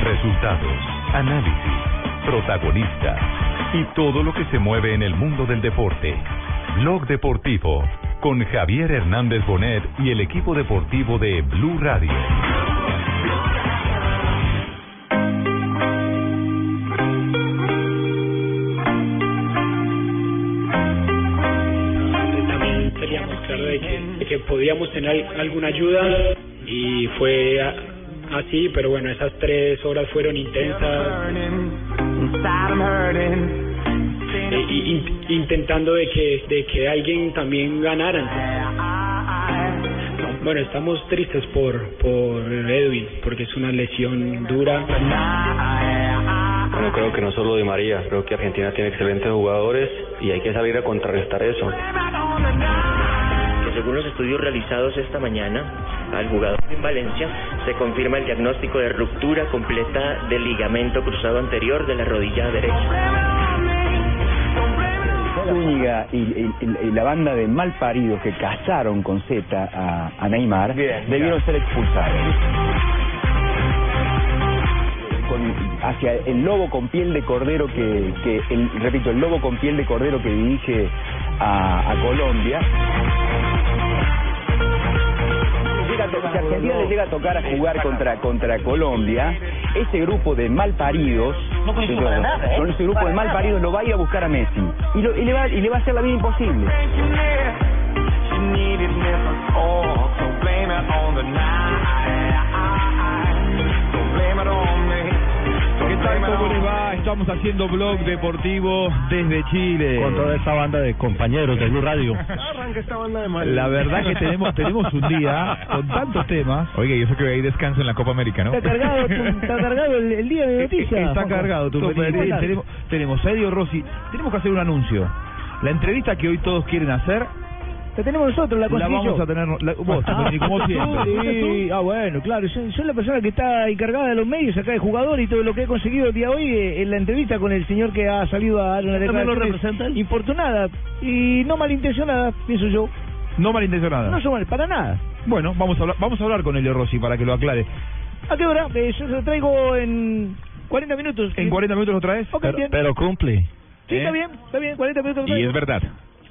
Resultados, análisis, protagonistas y todo lo que se mueve en el mundo del deporte. Blog Deportivo con Javier Hernández Bonet y el equipo deportivo de Blue Radio. también teníamos que, podíamos tener alguna ayuda y fue así, pero bueno, esas tres horas fueron intensas. eh, in- intentando de que de que alguien también ganara. Bueno, estamos tristes por por Edwin porque es una lesión dura. Bueno, creo que no solo Di María, creo que Argentina tiene excelentes jugadores y hay que salir a contrarrestar eso. que según los estudios realizados esta mañana al jugador en Valencia se confirma el diagnóstico de ruptura completa del ligamento cruzado anterior de la rodilla derecha. Zúñiga y, y- y- la banda de malparidos que cazaron con Z a, a Neymar debieron ser expulsados. Con- hacia el lobo con piel de cordero que, que el, repito, el lobo con piel de cordero que dirige a, a Colombia. Si Argentina le llega a tocar a jugar contra contra Colombia, ese grupo de malparidos, No nada, ¿eh? son ese grupo de malparidos lo va a ir a buscar a Messi. Y, lo- y le va y le va a hacer la vida imposible. ¿Qué tal? ¿Cómo les va? Estamos haciendo blog deportivo desde Chile. Con toda esta banda de compañeros de Blue Radio. Arranca esta banda de mal. La verdad que tenemos tenemos un día con tantos temas. Oiga, y eso que hay descanso en la Copa América, ¿no? Está cargado, tu- está cargado el, el día de noticias. Está Juanjo. cargado tu Tenemos, tenemos, a Elio Rossi. Tenemos que hacer un anuncio. La entrevista que hoy todos quieren hacer La tenemos nosotros, la la conseguí vamos yo. a tener la- vos, Ah, como siempre. Ah, bueno, claro. Soy, soy la persona que está encargada de los medios acá de jugador y todo lo que he conseguido el día de hoy eh, en la entrevista con el señor que ha salido a dar una ¿También lo declaración infortunada y no malintencionada, pienso yo. No malintencionada. No son mal, para nada. Bueno, vamos a hablar, vamos a hablar con Elio Rossi para que lo aclare. ¿A qué hora? Eh, yo se lo traigo en 40 minutos. ¿En 40 minutos lo traes? Ok, bien. cumple. Sí, ¿Eh? está bien, está bien, 40 minutos lo Y es verdad.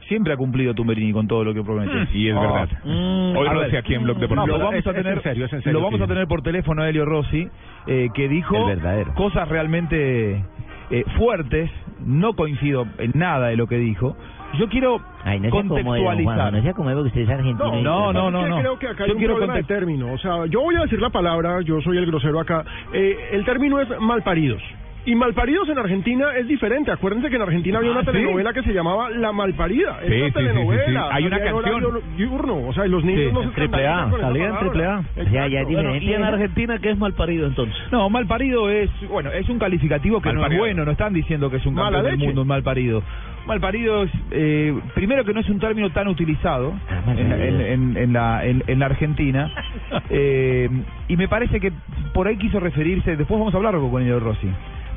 Siempre ha cumplido Tumberini con todo lo que promete. Y es Ah. verdad. Mm, Hoy a lo ver, hace aquí en Blog Lo Deportivo. vamos a tener, lo vamos a tener por teléfono a Elio Rossi, eh, que dijo cosas realmente eh, fuertes. No coincido en nada de lo que dijo. Yo quiero Ay, no contextualizar. no sea como que usted es argentino. y- no, no, no, no. Creo que acá hay Yo un quiero problema de término. O sea, yo voy a decir la palabra, yo soy el grosero acá. Eh, el término es malparidos. Y malparidos en Argentina es diferente. Acuérdense que en Argentina había una Ah, ¿sí? telenovela que se llamaba La Malparida. Es Sí, una sí, telenovela. sí, sí. Hay una canción. horario diurno. O sea, y los niños Sí, no se triple A, escandalizan con esa salía en palabra. triple A. Exacto. Ya, ya es Bueno, diferente. y en. Argentina, ¿qué es mal parido entonces? No, mal parido es, bueno, es un calificativo que no es bueno, no están diciendo que es un Mala campeón del leche. mundo, un mal parido. Mal parido es, eh, primero que no es un término tan utilizado Ah, mal en, parido. en- en- en la, en, en la Argentina, eh, y me parece que por ahí quiso referirse, después vamos a hablar con Elio Rossi,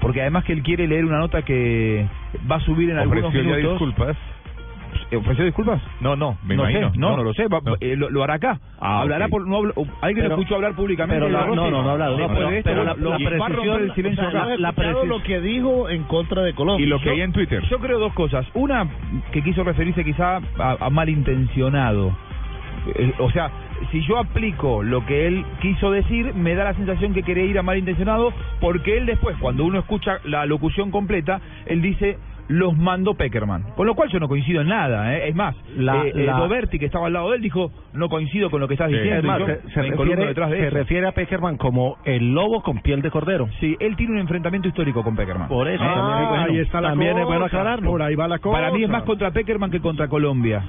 porque además que él quiere leer una nota que va a subir en algunos Ofreció ya minutos. disculpas. Eh, ¿Ofreció disculpas? No, no, me no imagino. sé, no, no, lo sé, va- No. eh, lo, lo hará acá. Ah, Hablará ok. por no hablo- ¿Alguien lo escuchó hablar públicamente? pero la- no, no, no ha hablado, no, pero- de esto, pero la- lo- la y va a romper precisión- el silencio o sea, acá. la precisión- lo que dijo en contra de Colombia. Y lo que hay en Twitter. Yo creo dos cosas. Una, que quiso referirse quizá a, a malintencionado. Eh, o sea, si yo aplico lo que él quiso decir, me da la sensación que quería ir a malintencionado, porque él después, cuando uno escucha la locución completa, él dice los mandó Peckerman. Con lo cual yo no coincido en nada, ¿eh? es más, La- eh, eh, la- Doberti que estaba al lado de él dijo no coincido con lo que estás Sí. diciendo. Y yo se, se refiere, detrás de se refiere a Peckerman como el lobo con piel de cordero. Sí, él tiene un enfrentamiento histórico con Peckerman. Por eso, Ah, también, es bueno, ahí está la también es bueno aclararlo. Por ahí va la cosa. Para mí es más contra Peckerman que contra Colombia.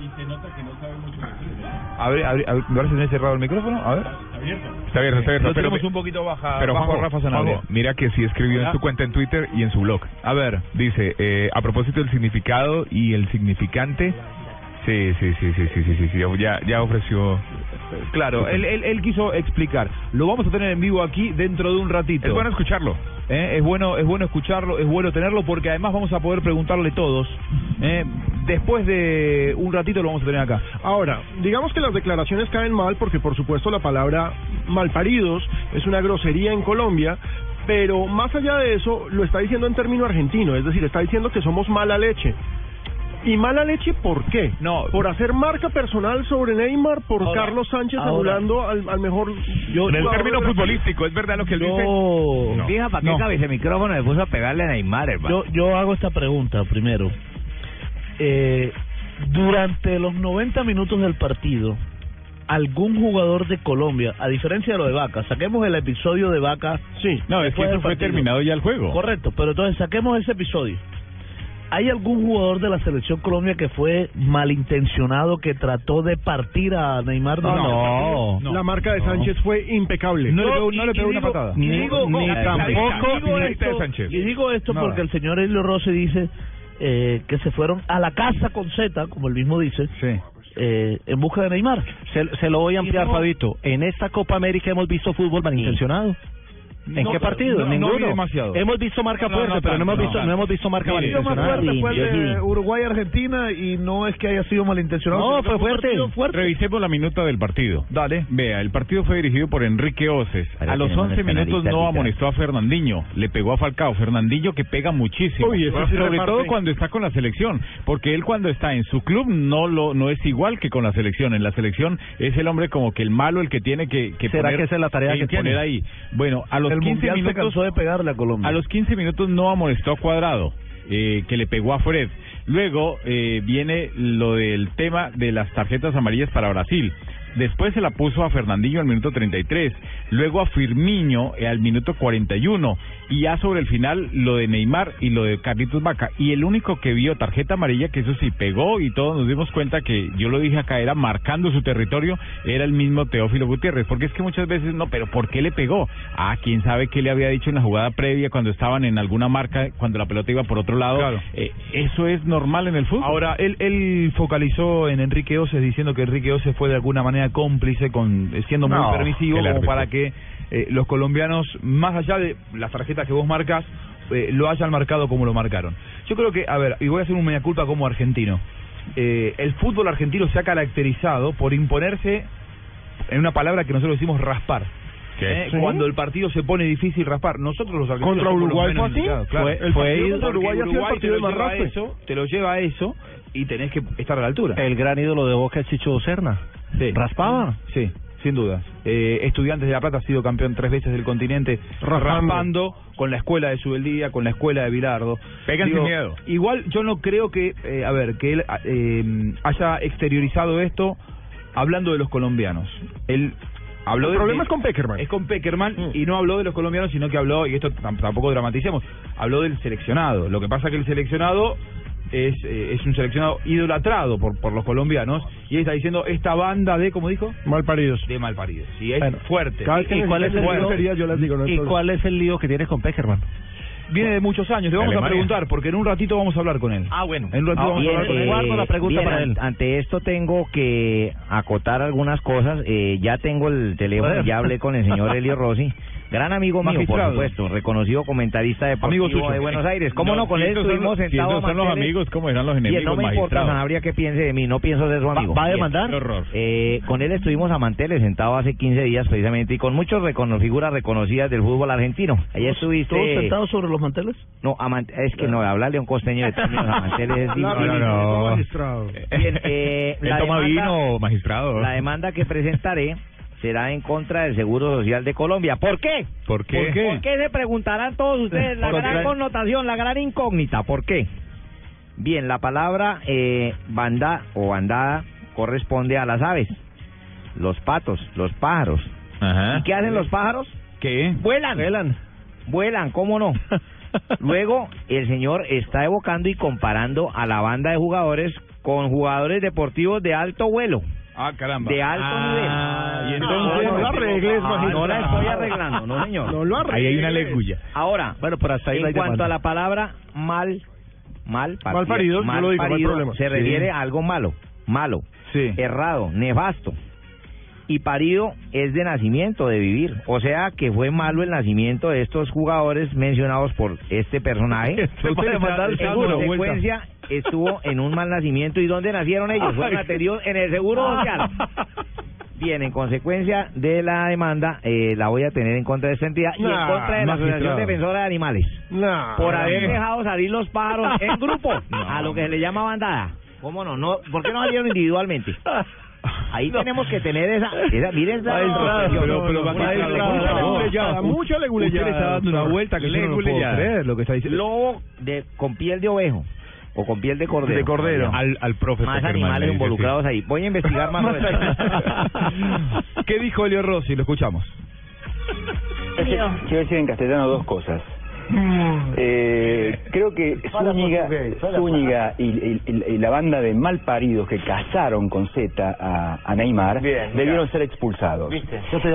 A ver, a ver, a ver, me parece que no he cerrado el micrófono. A ver. Está abierto, está abierto. Lo pero, tenemos un poquito baja, pero bajo Juanjo, Rafa Sanabria. Juanjo, mira que sí escribió en su cuenta en Twitter y en su blog. A ver. Dice, eh, a propósito del significado y el significante, sí, sí, sí, sí, sí, sí, sí, sí, ya, ya ofreció... Claro, él, él, él quiso explicar. Lo vamos a tener en vivo aquí dentro de un ratito. Es bueno escucharlo. ¿eh? Es bueno, es bueno escucharlo, es bueno tenerlo porque además vamos a poder preguntarle todos. ¿eh? Después de un ratito lo vamos a tener acá. Ahora, digamos que las declaraciones caen mal porque por supuesto la palabra malparidos es una grosería en Colombia, Pero más allá de eso, lo está diciendo en término argentino, es decir, está diciendo que somos mala leche. ¿Y mala leche por qué? No. Por hacer marca personal sobre Neymar, por Ahora, Carlos Sánchez ahora. anulando al, al mejor... En el término futbolístico, ¿es verdad lo que él dice? Yo, No. Fija, ¿para qué No. cabeza micrófono se puso a pegarle a Neymar, hermano? yo, yo hago esta pregunta primero. Eh, durante los 90 minutos del partido, algún jugador de Colombia, a diferencia de lo de Vaca, saquemos el episodio de Vaca. Sí. No, es que eso fue terminado ya el juego. Correcto, pero entonces saquemos ese episodio. ¿Hay algún jugador de la selección Colombia que fue malintencionado, que trató de partir a Neymar? No, no. La marca de Sánchez fue impecable. No le No, pegó, no le una digo- patada. digo, Ni tampoco digo de esto, Sánchez. y digo esto Nada. porque el señor Elio Rossi dice eh, que se fueron a la casa con Z, como él mismo dice, Sí. eh, en busca de Neymar. Se, se lo voy a ampliar, no- Fabito. En esta Copa América hemos visto fútbol malintencionado. ¿En No, qué partido? no, no Ninguno. vi demasiado. Hemos visto marca No, no, fuerte, no pero no hemos visto, no no hemos visto marca Mire, El partido más malintencionada. fuerte fue el de sí. Uruguay-Argentina y no es que haya sido malintencionado. No, que fue fuerte. Revisemos la minuta del partido. Dale. Vea, el partido fue dirigido por Enrique Oces. A los tenemos 11 el minutos no amonestó a Fernandinho, le pegó a Falcao. Fernandinho que pega muchísimo, Uy, sí sobre todo cuando está con la selección, porque él cuando está en su club no lo no es igual que con la selección. En la selección es el hombre como que el malo, el que tiene que, que ¿Será poner, que esa es la tarea que poner tiene? ahí. Bueno, a los el 15 Mundial se minutos cansó de pegarle a Colombia. a los 15 minutos no amonestó a Cuadrado, eh, que le pegó a Fred. Luego eh, viene lo del tema de las tarjetas amarillas para Brasil. Después se la puso a Fernandinho al minuto 33, luego a Firmiño al minuto 41 y ya sobre el final lo de Neymar y lo de Carlitos Vaca. Y el único que vio tarjeta amarilla, que eso sí pegó y todos nos dimos cuenta que yo lo dije acá, era marcando su territorio, era el mismo Teófilo Gutiérrez. Porque es que muchas veces no, pero ¿por qué le pegó? Ah, quién sabe qué le había dicho en la jugada previa cuando estaban en alguna marca, cuando la pelota iba por otro lado. Claro. Eh, eso es normal en el fútbol. Ahora, él, él focalizó en Enrique Oces diciendo que Enrique Oces fue de alguna manera cómplice, con siendo muy No, permisivo, como para que eh, los colombianos, más allá de las tarjetas que vos marcas, eh, lo hayan marcado como lo marcaron. Yo creo que, a ver, y voy a hacer un media culpa como argentino. Eh, el fútbol argentino se ha caracterizado por imponerse en una palabra que nosotros decimos raspar. ¿Qué? ¿eh? Sí. Cuando el partido se pone difícil raspar, nosotros los argentinos Contra Uruguay fue así. claro. Fue- el Fue contra Uruguay Uruguay partido te lo de más lleva a raspe. eso, te lo lleva a eso y tenés que estar a la altura. El gran ídolo de Boca es Chicho Serna. Sí. ¿Raspaba? Sí, sin dudas. Eh, Estudiantes de La Plata ha sido campeón tres veces del continente, Raspando. raspando con la escuela de Subeldía, con la escuela de Bilardo. Pegan sin miedo. Igual yo no creo que, eh, a ver, que él eh, haya exteriorizado esto hablando de los colombianos. Él habló El de- problema es con Peckerman. Es con Peckerman Mm. y no habló de los colombianos, sino que habló, y esto tam- tampoco dramaticemos, habló del seleccionado. Lo que pasa que el seleccionado es, eh, es un seleccionado idolatrado por, por los colombianos y está diciendo esta banda de, ¿cómo dijo? Malparidos. De malparidos. Y es Bueno, fuerte. Cada vez que ¿Y cuál es el lío? groserías, yo les digo, no hay ¿Y problema. cuál es el lío que tienes con Peckerman? Viene de muchos años. Le vamos Alemania. a preguntar, porque en un ratito vamos a hablar con él. Ah, bueno. En un ratito Ah, vamos bien, a hablar con él. eh, Guardo la pregunta bien, para él. Ante esto tengo que acotar algunas cosas. Eh, ya tengo el teléfono, ya hablé con el señor Elio Rossi. Gran amigo mío, por supuesto, reconocido comentarista deportivo Amigo de Buenos Aires. ¿Cómo no? Con si él estuvimos si sentados son los amigos, ¿cómo eran los Y enemigos, no me importa, magistrado? Sanabria, que piense de mí, no pienso ser su amigo. ¿Va a demandar? Eh, con él estuvimos a Manteles, sentado hace 15 días precisamente, y con muchas recono figuras reconocidas del fútbol argentino. Allá estuviste... ¿Todos sentados sobre los manteles? No, a Man- es que no, hablarle a un costeño de términos a Manteles es no, no. magistrado. Bien, eh, la toma demanda- vino, magistrado. La demanda que presentaré será en contra del Seguro Social de Colombia. ¿Por qué? ¿Por qué? ¿Por qué? ¿Por qué se preguntarán todos ustedes? La gran connotación, la gran incógnita. ¿Por qué? Bien, la palabra eh, banda o bandada corresponde a las aves, los patos, los pájaros. Ajá. ¿Y qué hacen los pájaros? ¿Qué? Vuelan. Vuelan. Vuelan, ¿cómo no? Luego, el señor está evocando y comparando a la banda de jugadores con jugadores deportivos de alto vuelo, Ah, caramba. de alto Ah, nivel. y entonces- No lo arregles, Ah, no la estoy arreglando, no señor. No lo arregles. Ahí hay una leguya. Ahora, Bueno, pero hasta ahí no en cuanto demanda. a la palabra mal, mal, partido, Malparidos, yo lo digo, no hay malparido, problema. se Sí. refiere a algo malo, malo, Sí. errado, nefasto. Y parido es de nacimiento, de vivir. O sea que fue malo el nacimiento de estos jugadores mencionados por este personaje. En seguro. consecuencia, estuvo en un mal nacimiento. ¿Y dónde nacieron ellos? Fueron atendidos en el Seguro Social. Bien, en consecuencia de la demanda, eh, la voy a tener en contra de esta entidad y en contra de la Asociación. Defensora de Animales. Nah. por haber dejado salir los pájaros en grupo, a lo que se le llama bandada. ¿Cómo no? no ¿Por qué no salieron individualmente? Ahí tenemos que tener esa... esa miren esa pero- pero, favor. leguleyada, mucha leguleyada, le está dando una vuelta que yo no lo puedo Leguleyada. creer lo que está diciendo. Lobo de, con piel de ovejo o con piel de cordero. De cordero. Al, al profe Más Peckerman animales involucrados ahí. Voy a investigar más esto. ¿Qué dijo Elio Rossi? Lo escuchamos. Quiero decir en castellano dos cosas. Eh, creo que Zúñiga, Zúñiga y, y- y- la banda de malparidos que cazaron con Z a, a Neymar debieron ser expulsados.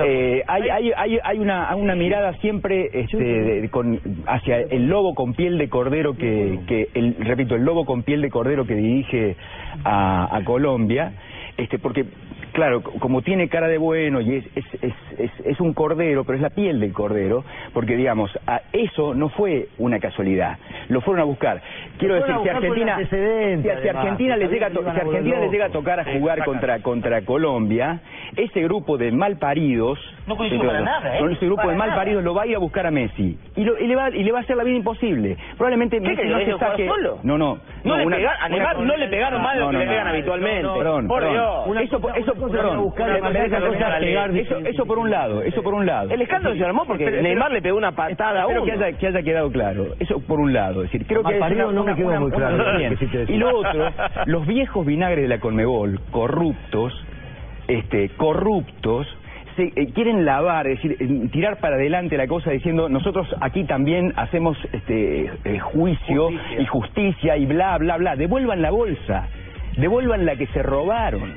Eh, hay, hay, hay, hay una, una mirada siempre este, de- con, hacia el lobo con piel de cordero que, que el, repito, el lobo con piel de cordero que dirige a, a Colombia, este, porque Claro, como tiene cara de bueno y es, es, es, es, es un cordero, pero es la piel del cordero, porque digamos, a eso no fue una casualidad, lo fueron a buscar. Quiero decir, si Argentina, si, Argentina que le llega, si Argentina volver le llega a tocar a jugar contra contra Colombia, ese grupo de malparidos, No coincido para nada, ¿eh? con ese grupo Para de malparidos lo va a ir a buscar a Messi y, lo- y le va y le va a hacer la vida imposible. Probablemente Messi que no se saque. solo? No, no. No le una- pega- a una- Neymar no le pegaron más de lo que le pegan habitualmente. Perdón, Por perdón. Dios. Una Eso, eso, buscar manera de cosa- pegar, por un lado, eso por un lado. El escándalo se armó porque Neymar le pegó una patada a uno. que haya, que haya quedado claro. Eso por un lado. Es decir, creo que una- no me quedó muy claro. Y lo otro, los viejos vinagres de la Conmebol, corruptos, este, corruptos, se eh, quieren lavar, es decir, eh, tirar para adelante la cosa diciendo nosotros aquí también hacemos este eh, juicio y justicia y bla bla bla. Devuelvan la bolsa, devuelvan la que se robaron.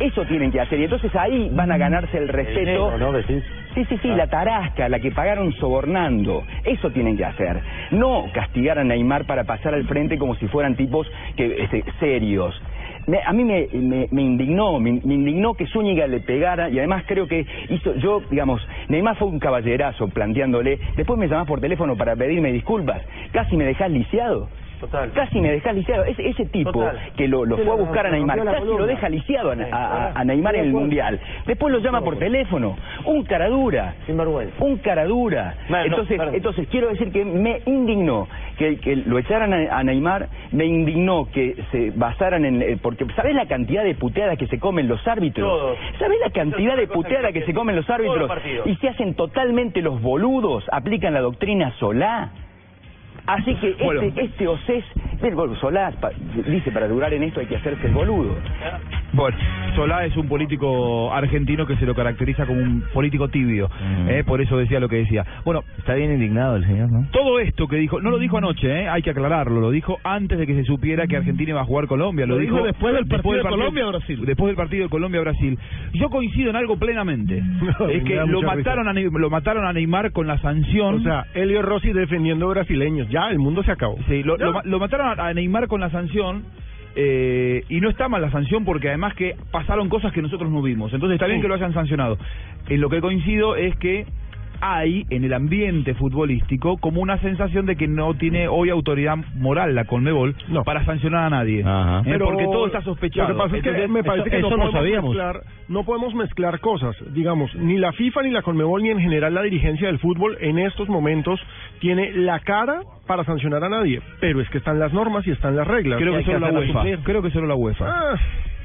Eso tienen que hacer y entonces ahí van a ganarse el respeto. dinero, ¿no? Decís. Sí, sí, sí, la tarasca, la que pagaron sobornando. Eso tienen que hacer. No castigar a Neymar para pasar al frente como si fueran tipos que este, serios. Me- a mí me, me, me indignó, me, me indignó que Zúñiga le pegara y además creo que hizo, yo, digamos, Neymar fue un caballerazo planteándole, después me llamás por teléfono para pedirme disculpas, casi me dejás lisiado. Total. Casi me dejás lisiado. Ese, ese tipo Total. que lo, fue a buscar a Neymar, casi lo deja lisiado a, a- a- a Neymar en el. Mundial. Después lo llama por teléfono. Un cara dura. Sinvergüenza. Un cara dura. Bueno, entonces, entonces quiero decir que me indignó que, que lo echaran a, a Neymar, me indignó que se basaran en... eh, Porque, ¿sabés la cantidad de puteadas que se comen los árbitros? Todos. ¿Sabés la cantidad de puteadas que se comen los árbitros? Y se hacen totalmente los boludos, aplican la doctrina Solá. Así que este, Bueno. este OCES, del Gol Solá, pa- dice, para durar en esto hay que hacerse el boludo. Bueno, Solá es un político argentino que se lo caracteriza como un político tibio. eh, por eso decía lo que decía. Bueno, Está bien indignado el señor, ¿no? todo esto que dijo, no lo dijo anoche, eh, hay que aclararlo, lo dijo antes de que se supiera que Argentina iba a jugar Colombia. Lo, Lo dijo después del partido de Colombia-Brasil. Después del partido de Colombia-Brasil. Yo coincido en algo plenamente. es que lo mataron, a, lo mataron a Neymar con la sanción. O sea, Elio Rossi defendiendo brasileños. Ya, el mundo se acabó. Sí, lo, lo ma- lo mataron a Neymar con la sanción. eh, y no está mal la sanción porque además que pasaron cosas que nosotros no vimos. Entonces está bien que lo hayan sancionado. En lo que coincido es que hay en el ambiente futbolístico como una sensación de que no tiene hoy autoridad moral la Conmebol para sancionar a nadie. Ajá. Eh, Pero porque todo está sospechado. Lo que pasa es que Entonces, me parece eso- que no, no podemos sabíamos. mezclar, no podemos mezclar cosas. Digamos, ni la FIFA ni la Conmebol ni en general la dirigencia del fútbol en estos momentos tiene la cara para sancionar a nadie. Pero es que están las normas y están las reglas. creo que solo la UEFA. Creo que solo la UEFA. Ah,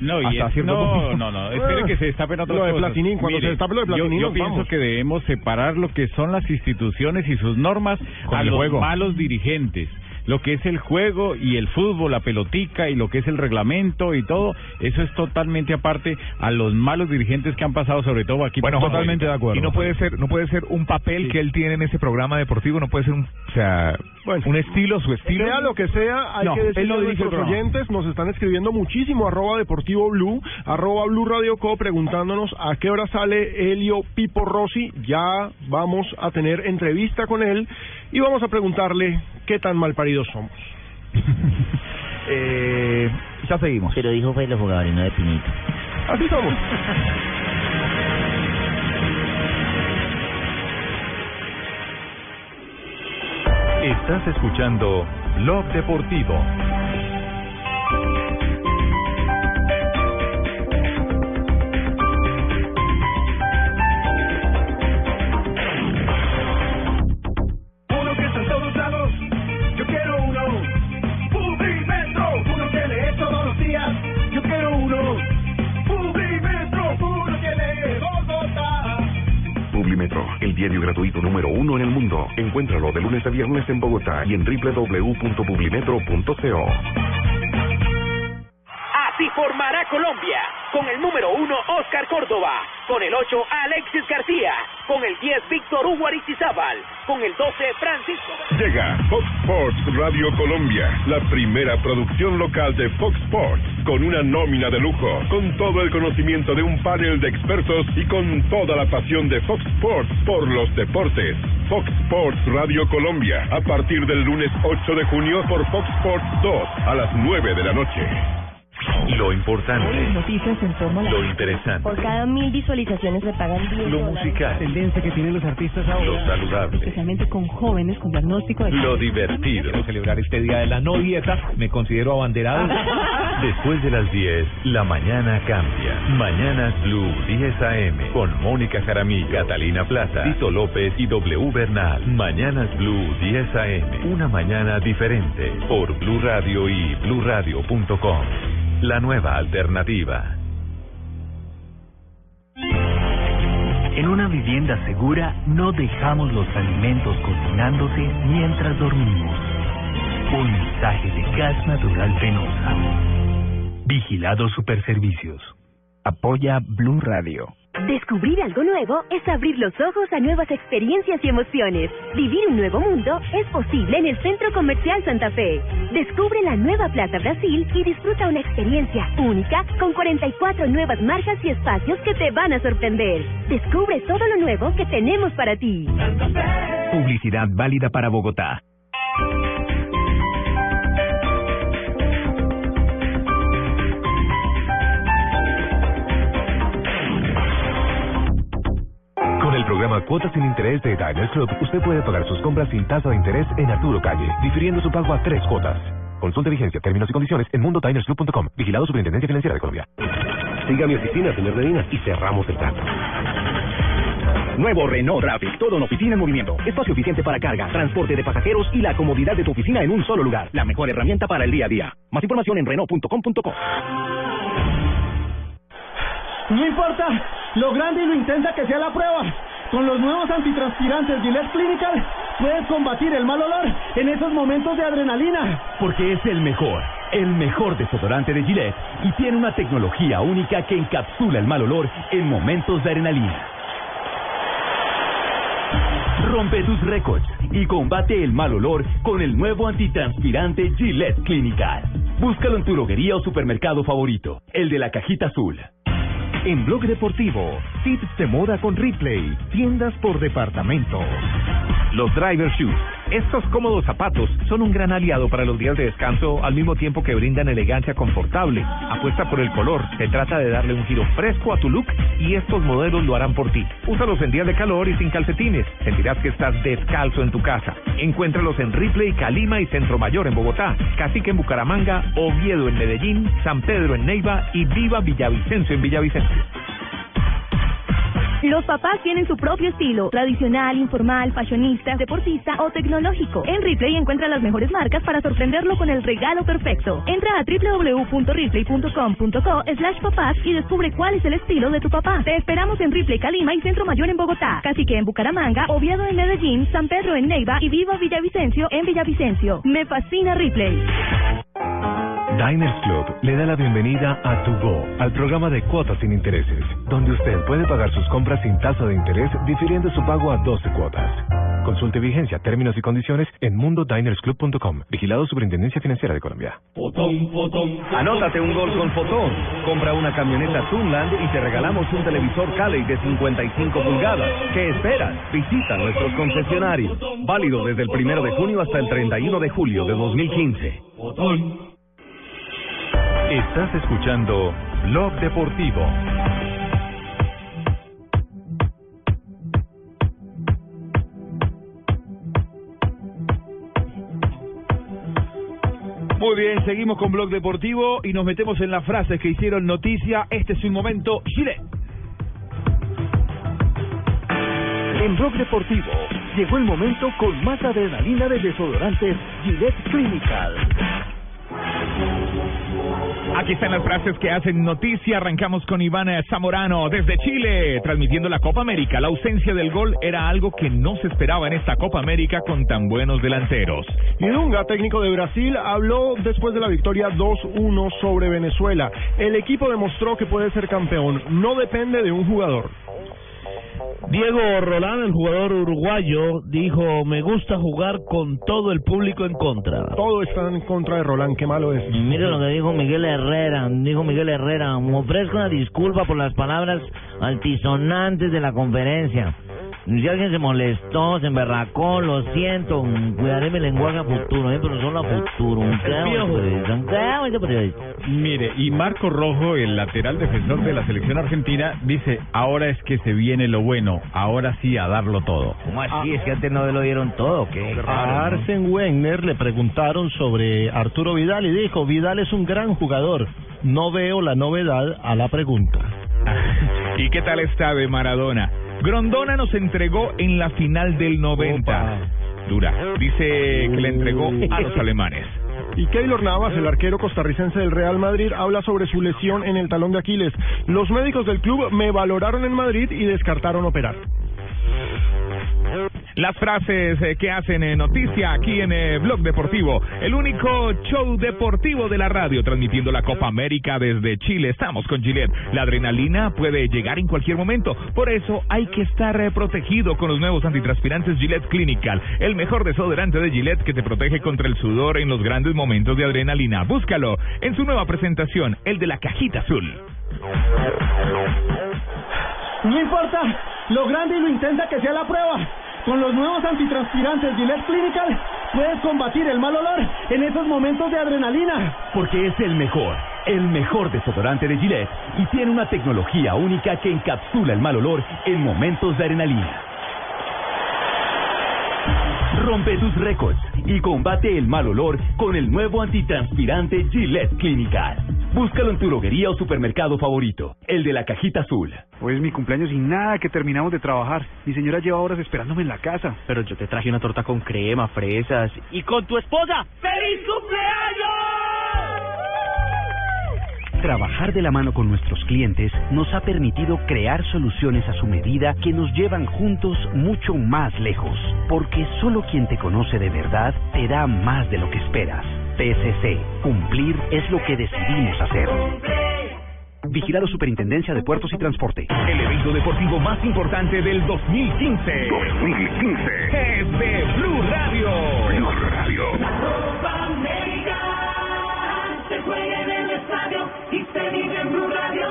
No, y es- no, no, no, espere que se destapen otras Lo de cosas. Platini, cuando se destape lo de Platini, yo, yo pienso que debemos separar lo que son las instituciones y sus normas Con a los juego. malos dirigentes. Lo que es el juego y el fútbol, la pelotica y lo que es el reglamento y todo, eso es totalmente aparte a los malos dirigentes que han pasado, sobre todo aquí. Bueno, totalmente de acuerdo. Y no puede ser, no puede ser un papel que él tiene en ese programa deportivo, no puede ser un, o sea, un estilo, su estilo. Sea lo que sea, hay No, que él decirle no a nuestros oyentes, nos están escribiendo muchísimo, arroba Deportivo Blue, arroba Blue Radio Co, preguntándonos a qué hora sale Helio Pipo Rossi, ya vamos a tener entrevista con él y vamos a preguntarle qué tan malparidos somos. Eh, ya seguimos. Pero dijo fue los jugadores, no de Pinito. Así somos. Estás escuchando Blog Deportivo. Encuéntralo de lunes a viernes en Bogotá y en www.publimetro.co. Formará Colombia. Con el número 1, Oscar Córdoba. Con el 8, Alexis García. Con el 10, Víctor Hugo Aristizábal. Con el 12, Francisco. Llega Fox Sports Radio Colombia, la primera producción local de Fox Sports, con una nómina de lujo, con todo el conocimiento de un panel de expertos y con toda la pasión de Fox Sports por los deportes. Fox Sports Radio Colombia, a partir del lunes 8 de junio por Fox Sports 2 a las 9 de la noche. Lo importante, Noticias en torno a la... lo interesante, Por cada mil visualizaciones se pagan 10 lo dólares. musical, Tendencia que tienen los artistas lo saludable, Especialmente con jóvenes con diagnóstico de... lo divertido. Quiero celebrar este día de la no dieta. Me considero abanderado. Después de las 10, la mañana cambia. Mañanas Blue 10 AM con Mónica Jaramillo, Catalina Plata, Tito López y W Bernal. Mañanas Blue 10 AM. Una mañana diferente por Blue Radio y bluradio.com. La nueva alternativa. En una vivienda segura no dejamos los alimentos cocinándose mientras dormimos. Un mensaje de gas natural venosa. Vigilado Superservicios. Apoya Blue Radio. Descubrir algo nuevo es abrir los ojos a nuevas experiencias y emociones. Vivir un nuevo mundo es posible en el Centro Comercial Santa Fe. Descubre la nueva Plaza Brasil y disfruta una experiencia única con 44 nuevas marcas y espacios que te van a sorprender. Descubre todo lo nuevo que tenemos para ti. Publicidad válida para Bogotá. El programa Cuotas sin Interés de Diners Club, usted puede pagar sus compras sin tasa de interés en Arturo Calle, difiriendo su pago a tres cuotas. Consulte vigencia, términos y condiciones en mundodinersclub.com. Vigilado Superintendencia Financiera de Colombia. Siga mi oficina, señor Medina, y cerramos el trato. Nuevo Renault Traffic, todo en oficina en movimiento. Espacio eficiente para carga, transporte de pasajeros y la comodidad de tu oficina en un solo lugar. La mejor herramienta para el día a día. Más información en Renault.com.co. No importa lo grande y lo intensa que sea la prueba. Con los nuevos antitranspirantes Gillette Clinical puedes combatir el mal olor en esos momentos de adrenalina. Porque es el mejor, el mejor desodorante de Gillette y tiene una tecnología única que encapsula el mal olor en momentos de adrenalina. Rompe tus récords y combate el mal olor con el nuevo antitranspirante Gillette Clinical. Búscalo en tu droguería o supermercado favorito, el de la cajita azul. En Blog Deportivo, tips de moda con Ripley, tiendas por departamento. Los Driver Shoes. Estos cómodos zapatos son un gran aliado para los días de descanso al mismo tiempo que brindan elegancia confortable. Apuesta por el color. Se trata de darle un giro fresco a tu look y estos modelos lo harán por ti. Úsalos en días de calor y sin calcetines. Sentirás que estás descalzo en tu casa. Encuéntralos en Ripley, Calima y Centro Mayor en Bogotá, Cacique en Bucaramanga, Oviedo en Medellín, San Pedro en Neiva y Viva Villavicencio en Villavicencio. Los papás tienen su propio estilo, tradicional, informal, fashionista, deportista o tecnológico. En Ripley encuentra las mejores marcas para sorprenderlo con el regalo perfecto. Entra a www.ripley.com.co slash papás y descubre cuál es el estilo de tu papá. Te esperamos en Ripley, Calima y Centro Mayor en Bogotá, Cacique en Bucaramanga, Oviedo en Medellín, San Pedro en Neiva y Viva Villavicencio en Villavicencio. Me fascina Ripley. Diners Club le da la bienvenida a Tu Go, al programa de cuotas sin intereses, donde usted puede pagar sus compras sin tasa de interés, difiriendo su pago a 12 cuotas. Consulte vigencia, términos y condiciones en mundodinersclub.com. Vigilado Superintendencia Financiera de Colombia. Anótate un gol con Fotón. Compra una camioneta Tunland y te regalamos un televisor Cali de 55 pulgadas. ¿Qué esperas? Visita nuestros concesionarios. Válido desde el primero de junio hasta el 31 de julio de 2015. Estás escuchando Blog Deportivo. Muy bien, seguimos con Blog Deportivo y nos metemos en las frases que hicieron noticia. Este es un momento Chile. En Blog Deportivo, llegó el momento con más adrenalina de desodorantes Gillette Clinical. Aquí están las frases que hacen noticia. Arrancamos con Iván Zamorano desde Chile, transmitiendo la Copa América. La ausencia del gol era algo que no se esperaba en esta Copa América con tan buenos delanteros. Y Dunga, técnico de Brasil, habló después de la victoria 2-1 sobre Venezuela. El equipo demostró que puede ser campeón. No depende de un jugador. Diego Rolán, el jugador uruguayo, dijo, me gusta jugar con todo el público en contra. Todo está en contra de Roland, qué malo es. Mire lo que dijo Miguel Herrera, dijo Miguel Herrera, me ofrezco una disculpa por las palabras altisonantes de la conferencia. Si alguien se molestó, se emberracó, lo siento, cuidaré mi lenguaje a futuro, ¿eh? pero solo a futuro. Un. Mire, y Marco Rojo, el lateral defensor de la selección argentina, dice, ahora es que se viene lo bueno, ahora sí a darlo todo. ¿Cómo así? Es que antes no lo dieron todo, ¿qué? A Arsen Wenger le preguntaron sobre Arturo Vidal y dijo, Vidal es un gran jugador. No veo la novedad a la pregunta. ¿Y qué tal está de Maradona? Grondona nos entregó en la final del 90. Dura. Dice que le entregó a los alemanes. Y Keylor Navas, el arquero costarricense del Real Madrid, habla sobre su lesión en el talón de Aquiles. Los médicos del club me valoraron en Madrid y descartaron operar. Las frases eh, que hacen eh, noticia aquí en eh, Blog Deportivo, el único show deportivo de la radio transmitiendo la Copa América desde Chile. Estamos con Gillette. La adrenalina puede llegar en cualquier momento, por eso hay que estar protegido con los nuevos antitranspirantes Gillette Clinical, el mejor desodorante de Gillette que te protege contra el sudor en los grandes momentos de adrenalina. Búscalo en su nueva presentación, el de la cajita azul. No importa lo grande y lo intensa que sea la prueba. Con los nuevos antitranspirantes Gillette Clinical puedes combatir el mal olor en esos momentos de adrenalina. Porque es el mejor, el mejor desodorante de Gillette y tiene una tecnología única que encapsula el mal olor en momentos de adrenalina. Rompe tus récords y combate el mal olor con el nuevo antitranspirante Gillette Clinical. Búscalo en tu droguería o supermercado favorito, el de la cajita azul. Hoy es mi cumpleaños y nada que terminamos de trabajar. Mi señora lleva horas esperándome en la casa. Pero yo te traje una torta con crema, fresas y con tu esposa. ¡Feliz cumpleaños! Trabajar de la mano con nuestros clientes nos ha permitido crear soluciones a su medida que nos llevan juntos mucho más lejos, porque solo quien te conoce de verdad te da más de lo que esperas. PSC, cumplir es lo que decidimos hacer. Vigilado Superintendencia de Puertos y Transporte. El evento deportivo más importante del 2015. 2015. Es de Blue Radio. Blue Radio. Copa América se juega en el estadio y se vive en Blue Radio.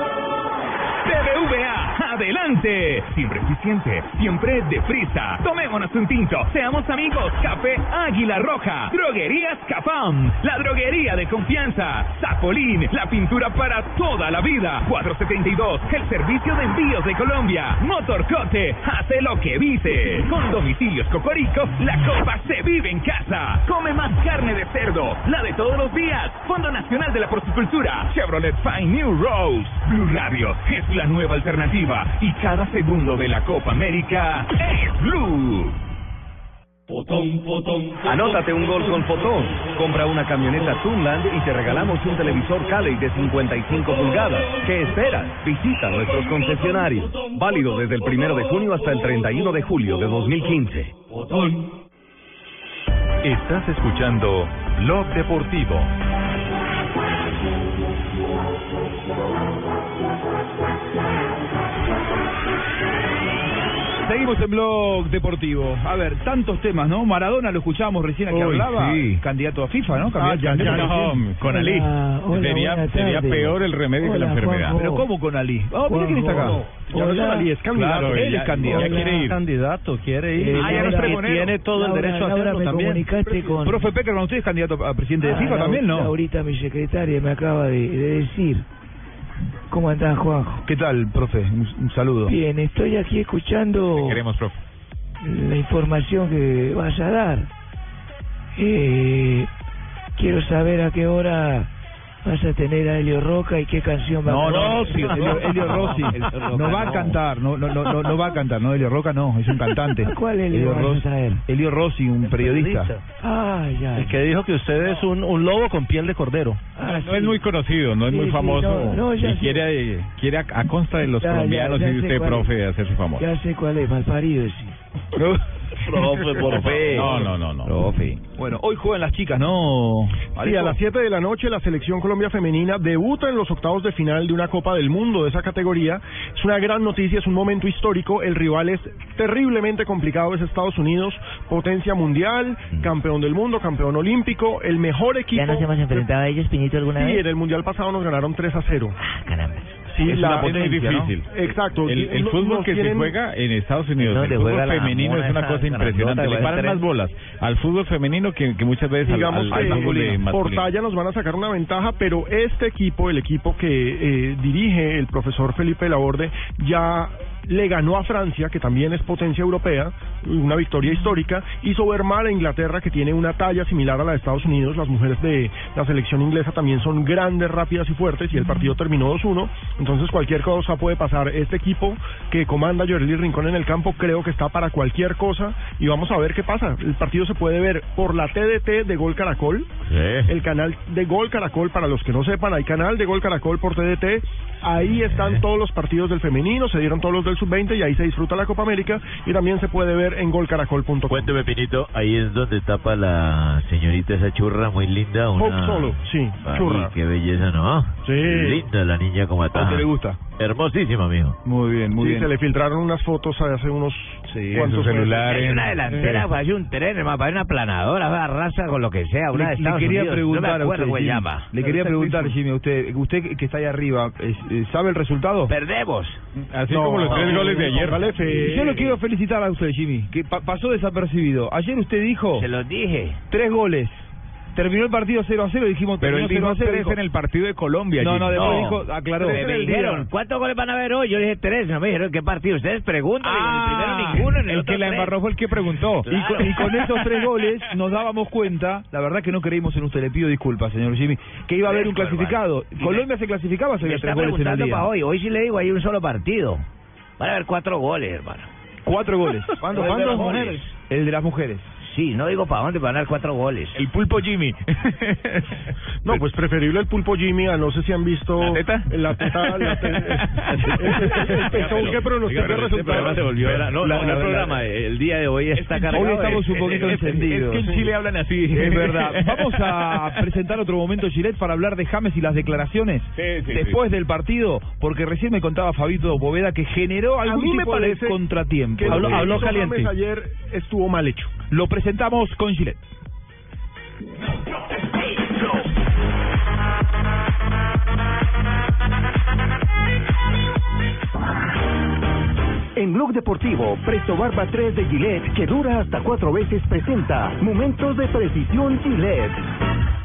BBVA, adelante. Siempre eficiente, siempre deprisa. Tomémonos un tinto, seamos amigos. Café Águila Roja, Droguerías Capam, la droguería de confianza. Zapolín, la pintura para toda la vida. 472, el servicio de envíos de Colombia. Motorcote, hace lo que dice. Con domicilios Cocorico, la copa se vive en casa. Come más carne de cerdo, la de todos los días. Fondo Nacional de la Porcicultura, Chevrolet Fine New Rose. Blue Radio es la nueva alternativa y cada segundo de la Copa América es Blue. Anótate un gol con Fotón. Compra una camioneta Tunland y te regalamos un televisor Cali de 55 pulgadas. ¿Qué esperas? Visita nuestros concesionarios. Válido desde el primero de junio hasta el 31 de julio de 2015. Estás escuchando Blog Deportivo. Seguimos en blog deportivo. A ver, tantos temas, ¿no? Maradona lo escuchábamos recién aquí hablaba. sí. Candidato a FIFA, ¿no? Ah, ya, ya, no, con Ali. Hola, hola, sería sería peor el remedio que la enfermedad. Juanjo. Pero ¿cómo con Ali? Oh, mira quién está acá. Ya no es Hola. Ali, es candidato. Claro, Él ya- es candidato. ya quiere ir. Candidato, quiere ir. Eh, Ah, ya no es Laura, pregonero. tiene todo el Laura, derecho a Laura, hacerlo me también. comunicaste con- Profe Peckerman, usted es candidato a presidente de Ah, FIFA la- también, ¿no? Ahorita mi secretaria me acaba de, de decir. ¿Cómo andás, Juanjo? ¿Qué tal, profe? Un, un saludo. Bien, estoy aquí escuchando Queremos, profe. la información que vas a dar. Eh, quiero saber a qué hora vas a tener a Elio Roca y qué canción va No, a no, cantar? Elio, Elio- Elio Rossi. No va a cantar, no, no, no, no, no va a cantar, no, Elio Roca no, es un cantante. ¿Cuál Elio vas a Rossi, traer? Elio Rossi, un periodista. Ah, ya. El que dijo que usted es un, un lobo con piel de cordero. Ah, No es muy conocido, no es Sí, muy sí, famoso. no, no, ya y quiere, quiere a, a consta de los Ya, ya, colombianos ya y sé usted, cuál es. profe, hacerse famoso. Ya sé cuál es, Malparido, sí. Profe, por fe. No, no, no, no. Profe. Bueno, hoy juegan las chicas, ¿no? Sí, a las 7 de la noche la selección Colombia femenina debuta en los octavos de final de una Copa del Mundo de esa categoría. Es una gran noticia, es un momento histórico. El rival es terriblemente complicado, es Estados Unidos, potencia mundial, campeón del mundo, campeón olímpico, el mejor equipo. ¿Ya nos hemos enfrentado a ellos, Pinito, alguna Sí, vez? en el mundial pasado nos ganaron 3 a 0. caramba. Sí, es la- una potencia es muy difícil. Exacto. El, el fútbol que se tienen- juega en Estados Unidos, ¿Dónde el fútbol femenino es una cosa impresionante. Le paran más bolas al fútbol femenino que, que muchas veces al, digamos al, al que fútbol de por talla nos van a sacar una ventaja, pero este equipo, el equipo que eh, dirige el profesor Felipe Laborde, ya le ganó a Francia, que también es potencia europea, una victoria histórica, hizo ver mal a Inglaterra, que tiene una talla similar a la de Estados Unidos, las mujeres de la selección inglesa también son grandes, rápidas y fuertes, y el partido terminó 2-1, entonces cualquier cosa puede pasar. Este equipo que comanda Yoreli Rincón en el campo creo que está para cualquier cosa, y vamos a ver qué pasa. El partido se puede ver por la TDT de Gol Caracol, el canal de Gol Caracol, para los que no sepan, hay canal de Gol Caracol por TDT. Ahí están todos los partidos del femenino, se dieron todos los del sub-20 y ahí se disfruta la Copa América y también se puede ver en golcaracol.com. Cuénteme, Pinito, ahí es donde tapa la señorita esa churra muy linda. Una... Hope Solo, sí, Ay, churra. qué belleza, ¿no? Sí. Linda la niña como ¿A está. usted le gusta? Hermosísima, amigo. Muy bien, muy sí, bien. se le filtraron unas fotos hace unos Sí, cuantos en su meses. celular, Hay una delantera, parece un tren, hermano, parece una planadora, va, arrasa con lo que sea, una de Le, le Estados quería Unidos. preguntar no me a acuerdo usted, cómo se Jimmy. llama. Le quería preguntar, Jimmy, a usted, usted que está ahí arriba, es- eh, ¿sabe el resultado? Perdemos. Así No, como los tres no, goles de ayer. fe. Yo lo quiero felicitar a usted, Jimmy, que pa- pasó desapercibido. Ayer usted dijo... Se los dije. Tres goles. Terminó el partido 0 a 0 y dijimos... Pero él terminó dijo 0 a 0, tres dijo- en el partido de Colombia. No, no, después dijo, aclaró. Me dijeron, ¿cuántos goles van a haber hoy? Yo dije tres, no me dijeron qué partido. Ustedes preguntan, en el primero ninguno, en el, el otro que la tres. embarró fue el que preguntó. Y con, y con esos tres goles nos dábamos cuenta, la verdad que no creímos en usted, le pido disculpas, señor Jimmy, que iba a haber un clasificado. Colombia se clasificaba, se Me había tres goles en el día. para hoy. Hoy sí le digo, hay un solo partido. Van a haber cuatro goles, hermano. Cuatro goles. Las mujeres. El de las mujeres. Sí, no digo para dónde, van a haber cuatro goles. El pulpo Jimmy. No, pues preferible el pulpo Jimmy a no sé si han visto ¿La teta? la teta, la te- el, el- el que pronostica programa resultados. se volvió... no, no, el programa, el día de hoy está cargado. Hoy estamos un poquito encendidos. Es que en Chile hablan así. Es verdad. Vamos a presentar otro momento, Gilet, para hablar de James y las declaraciones Sí, sí, después del partido, porque recién me contaba Fabito Boveda que generó algún tipo de contratiempo. Habló, caliente. James ayer estuvo mal hecho. Lo presentamos con Gilet. En Blog Deportivo, Presto Barba 3 de Gillette, que dura hasta cuatro veces, presenta Momentos de Precisión Gillette.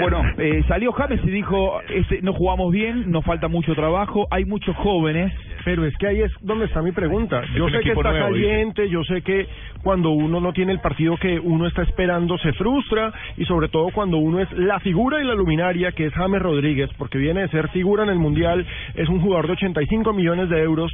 Bueno, eh, salió James y dijo, este, no jugamos bien, nos falta mucho trabajo, hay muchos jóvenes. Pero es que ahí es donde está mi pregunta. Yo sé que está nuevo, dice. caliente, yo sé que cuando uno no tiene el partido que uno está esperando se frustra y sobre todo cuando uno es la figura y la luminaria que es James Rodríguez, porque viene de ser figura en el Mundial, es un jugador de 85 millones de euros,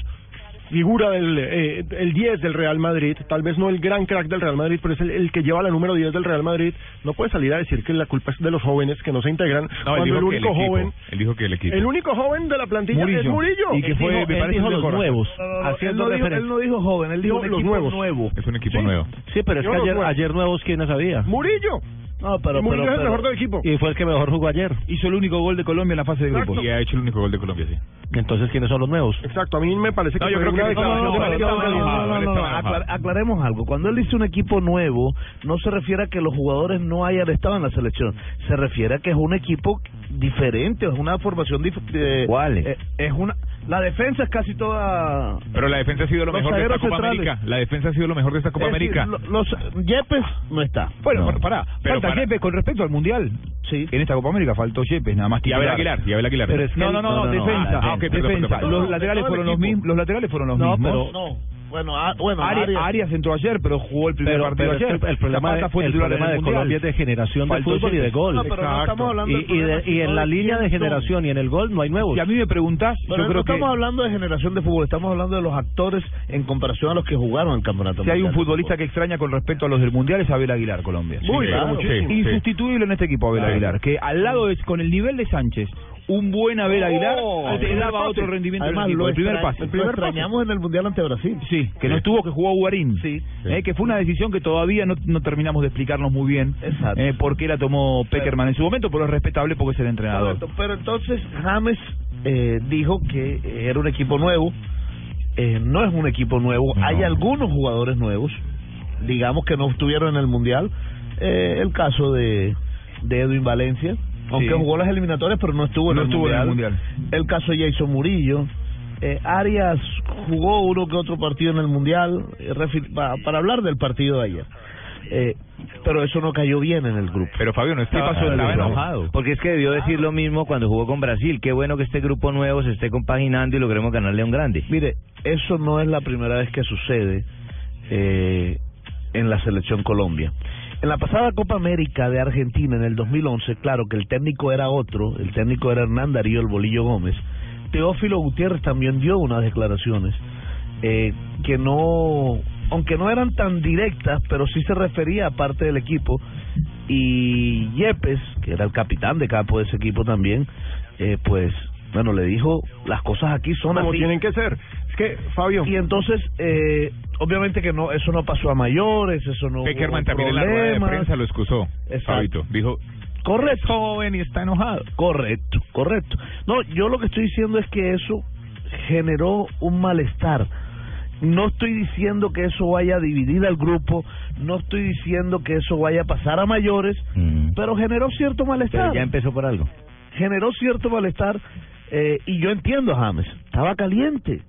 figura del eh, el 10 del Real Madrid, tal vez no el gran crack del Real Madrid, pero es el, el que lleva la número 10 del Real Madrid, no puede salir a decir que la culpa es de los jóvenes que no se integran, No, él cuando dijo el único equipo. joven Él dijo que el equipo. el único joven de la plantilla es Murillo. Murillo. Y que fue, me parece, el mejor. Haciendo él no dijo joven, él dijo Dijo los nuevos. nuevo. Es un equipo Sí. nuevo. Sí, pero es Yo que los ayer, nuevos. ayer nuevos, ¿quién no sabía? Murillo. No, pero, Y Murillo pero- es el pero- mejor del equipo. Y fue el que mejor jugó ayer. Hizo el único gol de Colombia en la fase de Exacto. grupos. Y ha hecho el único gol de Colombia, sí. Entonces, ¿quiénes son los nuevos? Exacto, a mí me parece que No, yo fue creo una que- declaración no, no, no, demasiado no, no, caliente. no, no, no, no, aclar- aclaremos algo. Cuando él dice un equipo nuevo, no se refiere a que los jugadores no hayan estado en la selección. Se refiere a que es un equipo diferente, es una formación diferente. ¿Cuál? es una. La defensa es casi toda. Pero la defensa ha sido lo Los mejor de esta Copa centrales. América. La defensa ha sido lo mejor de esta Copa Es decir, América. lo- los Yepes no está. Bueno, No. para, pará, Pero falta para- Yepes con respecto al Mundial. Sí. En esta Copa América faltó Yepes, nada más Y Abel titular. Aguilar, y Abel Aguilar. Pero es que No, no, no, no, no, no, defensa. ah, ok, perdón, defensa. perdón, perdón. Los laterales fueron los mismos. Los laterales fueron los No, mismos. pero. No. Bueno, ah, bueno Arias, Arias- Arias entró ayer, pero jugó el primer Pero- partido pero es ayer. el problema de- fue el problema de. Colombia es de generación de Faltó fútbol y de gol. No, pero no estamos hablando y, de y, de- y en la de línea de generación y en el gol no hay nuevos. Si a mí me preguntás, Pero yo no creo que estamos hablando de generación de fútbol, estamos hablando de los actores en comparación a los que jugaron el campeonato. si hay un futbolista que extraña con respecto a los del Mundial es Abel Aguilar, Colombia. Muy. Sí, Insustituible en este equipo Abel. Aguilar, que al lado de, con el nivel de Sánchez, un buen Abel Aguilar Oh, te el primer daba otro rendimiento Además, equipo, lo el primer pase. lo extrañamos en el Mundial ante Brasil. Sí, que no estuvo, que jugó Guarín. Sí. Eh, que fue una decisión que todavía no, no terminamos de explicarnos muy bien. Exacto. Eh, por qué la tomó Peckerman en su momento, pero es respetable porque es el entrenador. Correcto, pero entonces James eh, dijo que eh, era un equipo nuevo. Eh, no es un equipo nuevo. Hay algunos jugadores nuevos, digamos que no estuvieron en el mundial. Eh, el caso de, de Edwin Valencia, aunque Sí. jugó las eliminatorias, pero no estuvo en, el, estuvo en el mundial. El caso de Jason Murillo. Eh, Arias jugó uno que otro partido en el mundial, eh, para hablar del partido de ayer. Eh, pero eso no cayó bien en el grupo. Pero Fabio no estaba- estaba enojado. Porque es que debió decir lo mismo cuando jugó con Brasil. Qué bueno que este grupo nuevo se esté compaginando y logremos ganarle a un grande. Mire, eso no es la primera vez que sucede eh, en la selección Colombia. En la pasada Copa América de Argentina en el 2011, claro que el técnico era otro, el técnico era Hernán Darío El Bolillo Gómez. Teófilo Gutiérrez también dio unas declaraciones eh, que no, aunque no eran tan directas, pero sí se refería a parte del equipo. Y Yepes, que era el capitán de capo de ese equipo también, eh, pues, bueno, le dijo, las cosas aquí son Como así. tienen que ser. Es que, Fabio. Y entonces, eh, obviamente que no, eso no pasó a mayores, eso no. Peckerman hubo también en la rueda de prensa lo excusó. Exacto. Fabito. Dijo, Correcto. joven y está enojado. Correcto, correcto. No, yo lo que estoy diciendo es que eso generó un malestar. No estoy diciendo que eso vaya a dividir al grupo, no estoy diciendo que eso vaya a pasar a mayores, pero generó cierto malestar. Pero ya empezó por algo. Generó cierto malestar eh, y yo entiendo a James. Estaba caliente.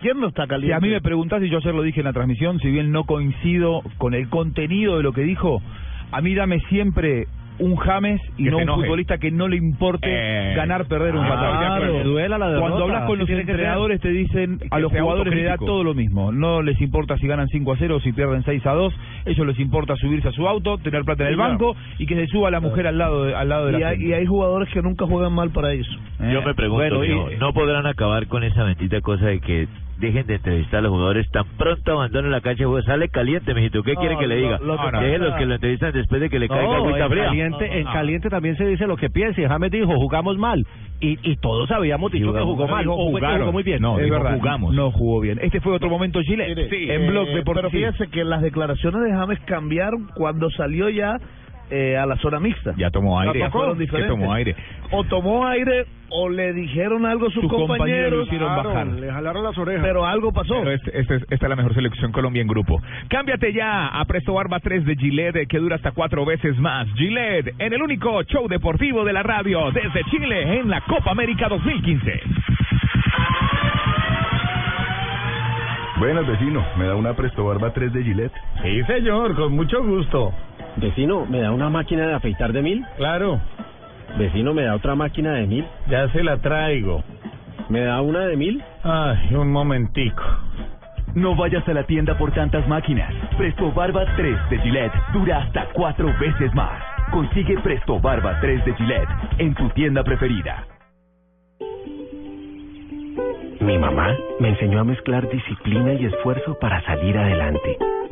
¿Quién no está Si caliente? a mí me preguntás, y yo ayer lo dije en la transmisión, si bien no coincido con el contenido de lo que dijo, a mí dame siempre un James y Que no un futbolista que no le importe Eh, ganar, perder o ah, claro, duela la Cuando hablas con los entrenadores te dicen, a los jugadores les da todo lo mismo. No les importa si ganan 5 a 0 o si pierden 6 a 2. Ellos les importa subirse a su auto, tener plata en el Sí, claro. banco y que se suba la mujer al lado de, al lado de la y, hay, gente. y hay jugadores que nunca juegan mal para eso. Yo me pregunto, Bueno, y- mijo, ¿no podrán acabar con esa bendita cosa de que dejen de entrevistar a los jugadores tan pronto abandonen la cancha de juego? Sale caliente, mijito. ¿Qué No, quiere que le lo- diga? lo que Dejen los que lo entrevistan después de que le caiga No, agüita en fría. caliente, en caliente también se dice lo que piensa. Y James dijo, jugamos mal. Y, y todos habíamos dicho que jugó mal. o fue que jugó muy bien. es verdad, No jugó bien. Este fue otro momento Gillette. Mire, en blog eh, deportivo. Pero fíjese que las declaraciones de James cambiaron cuando salió ya eh, a la zona mixta. Ya tomó aire. Ya fueron ¿Qué diferentes. tomó aire? O tomó aire o le dijeron algo a sus, Sus compañeros hicieron Claro, bajar. Le jalaron las orejas. Pero algo pasó. Pero este- este es- esta es la mejor selección Colombia en grupo. Cámbiate ya a Presto Barba 3 de Gillette que dura hasta cuatro veces más. Gillette, en el único show deportivo de la radio desde Chile en la Copa América 2015. Buenas, vecino. ¿Me da una Presto Barba 3 de Gillette? Sí, señor, con mucho gusto. Vecino, ¿me da una máquina de afeitar de mil? Claro. Vecino, ¿me da otra máquina de mil? Ya se la traigo. ¿Me da una de mil? Ay, un momentico. No vayas a la tienda por tantas máquinas. Presto Barba 3 de Gillette dura hasta cuatro veces más. Consigue Presto Barba 3 de Gillette en tu tienda preferida. Mi mamá me enseñó a mezclar disciplina y esfuerzo para salir adelante,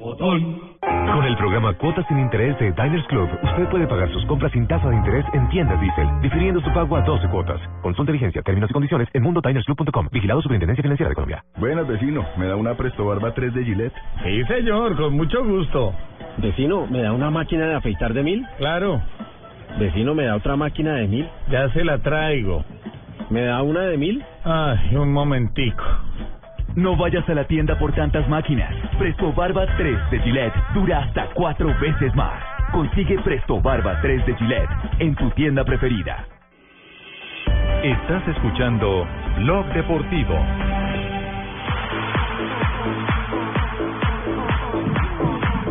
Con el programa Cuotas sin Interés de Diners Club, usted puede pagar sus compras sin tasa de interés en tiendas Diesel, difiriendo su pago a 12 cuotas. Consulta vigencia, términos y condiciones en mundodinersclub.com. Vigilado Superintendencia Financiera de Colombia. Buenas, vecino. ¿Me da una Presto Barba 3 de Gillette? Sí, señor, con mucho gusto. Vecino, ¿me da una máquina de afeitar de mil? Claro. Vecino, ¿me da otra máquina de mil? Ya se la traigo. ¿Me da una de mil? Ay, un momentico. No vayas a la tienda por tantas máquinas. Presto Barba 3 de Gillette dura hasta cuatro veces más. Consigue Presto Barba 3 de Gillette en tu tienda preferida. Estás escuchando Blog Deportivo.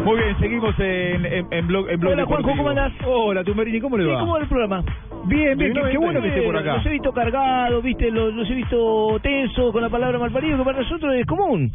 Muy bien, seguimos en, en, en blog, en blog Hola, Juanjo, Deportivo. ¿cómo andás? Hola, Tumberini, ¿cómo le va? ¿Cómo va el programa? Bien, bien, qué, qué bueno que esté por acá. Los he visto cargados, viste, los, los he visto tensos con la palabra malparido, que para nosotros es común.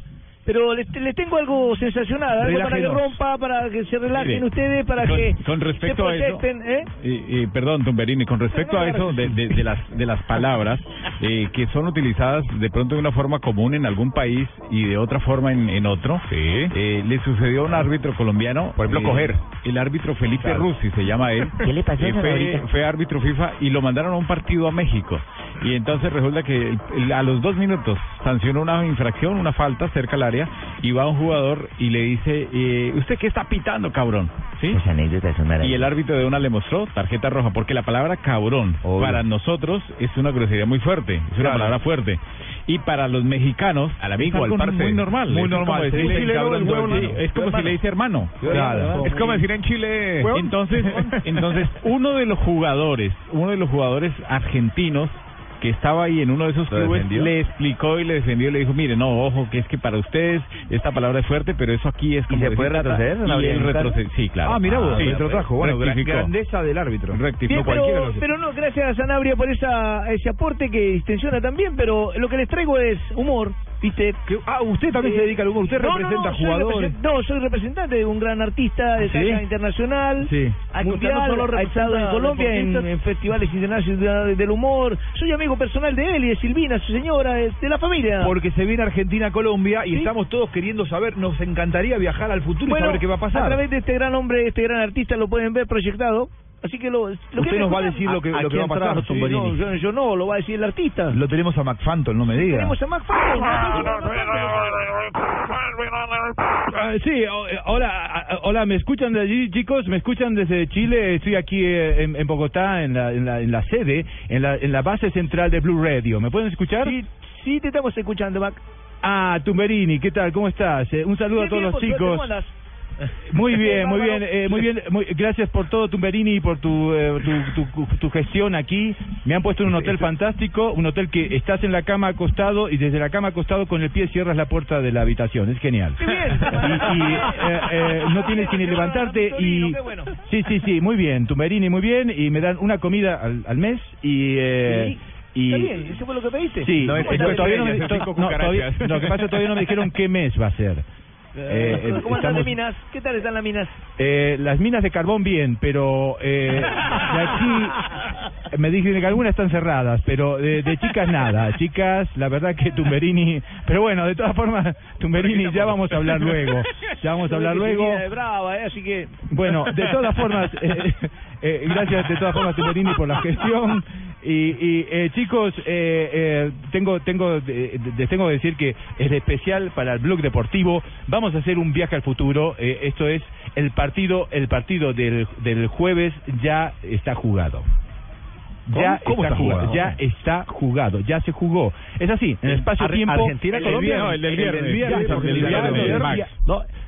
Pero les, les tengo algo sensacional, algo para que rompa, para que se relajen Mire, ustedes, para con- que con respecto se a eso- proyecten, ¿eh? Y, y, perdón, Tumberini, con respecto a eso de, de, de las de las palabras eh, que son utilizadas de pronto de una forma común en algún país y de otra forma en, en otro, eh, le sucedió a un árbitro colombiano, por ejemplo, coger. el árbitro Felipe Claro. Russi se llama él, ¿Qué le pasó Eh, fue, fue árbitro FIFA y lo mandaron a un partido a México y entonces resulta que el- el- a los dos minutos sancionó una infracción, una falta cerca al área y va un jugador y le dice, eh, ¿usted qué está pitando, cabrón? ¿Sí? Es Y el árbitro de una le mostró tarjeta roja, porque la palabra cabrón para nosotros es una grosería muy fuerte, es una Claro. palabra fuerte. Y para los mexicanos, al amigo, es al parce. muy normal. Muy Es como normal. decirle Un chileno cabrón huevo. Es como si le dice hermano. Claro. Es como decir en Chile. Entonces, entonces uno de los jugadores, uno de los jugadores argentinos que estaba ahí en uno de esos ¿Lo clubes defendió? le explicó y le defendió y le dijo, mire, no, ojo, que es que para ustedes esta palabra es fuerte, pero eso aquí es como se decir puede plata". retroceder? ¿No Y él. Sí, claro. Ah, mira vos, sí, retrotrajo. Bueno, rectificó. grandeza del árbitro. Rectificó pero, pero no, gracias a Sanabria por esa, ese aporte que distensiona también, pero lo que les traigo es humor, ¿viste? ah, usted también se dedica al humor, usted no, representa no, jugadores. represent- no, soy representante de un gran artista de ¿Sí? talla internacional, Sí. mundial, Ah, no ha estado en Colombia en, en festivales internacionales del humor, soy amigo personal de él y de Silvina, su señora, de, de la familia. Porque se viene Argentina Colombia y Sí. estamos todos queriendo saber, nos encantaría viajar al futuro bueno, y saber qué va a pasar. a través de este gran hombre, este gran artista, lo pueden ver proyectado. Así que lo, lo Usted quieren nos va a decir lo que, ¿A- lo que va a pasar, trajo, Tumberini. No, yo, yo no, lo va a decir el artista. Lo tenemos a McFanton, no me diga. Tenemos a Ah, sí, hola, hola, ¿me escuchan de allí, chicos? ¿Me escuchan desde Chile? Estoy aquí eh, en, en Bogotá, en la, en, la, en la sede, en la, en la base central de Blue Radio. ¿Me pueden escuchar? Sí, sí, te estamos escuchando, Mac. Ah, Tumberini, ¿qué tal? ¿Cómo estás? Eh, un saludo a todos bien, los suerte, chicos. Muy bien, muy bien, eh, muy bien. muy- gracias por todo, Tumberini, y por tu, eh, tu, tu, tu gestión aquí. Me han puesto en un hotel fantástico, un hotel que estás en la cama acostado y desde la cama acostado con el pie cierras la puerta de la habitación. Es genial. ¡Qué bien! Y, y, eh, eh, no tienes que ni levantarte y... Sí, sí, sí, muy bien, Tumberini, muy bien. Y me dan una comida al, al mes y... Eh, y Está bien, eso fue lo que pediste. Sí, ¿Cómo es todavía no me, Cinco to- no, cucarachas. todavía- lo que pasa es que todavía no me dijeron qué mes va a ser. Eh, eh, ¿Cómo andan de estamos- minas? ¿Qué tal están las minas? eh, las minas de carbón bien, pero eh, de aquí me dicen que algunas están cerradas, pero de, de chicas nada. Chicas, la verdad que Tumberini, pero bueno, de todas formas, Tumberini ya vamos a hablar luego. Ya vamos a hablar luego. Es brava, ¿eh? Así que... Bueno, de todas formas, eh, gracias de todas formas Tumberini por la gestión. Y, y eh, chicos, eh, eh, tengo tengo les tengo que decir que es especial para el blog deportivo. Vamos a hacer un viaje al futuro. eh, esto es el partido el partido del, del jueves ya está jugado. Ya ¿Cómo? ¿Cómo está está jugado, jugado? ya está jugado, ya se jugó. Es así, en el espacio Ar- tiempo. Argentina, Colombia. El del viernes.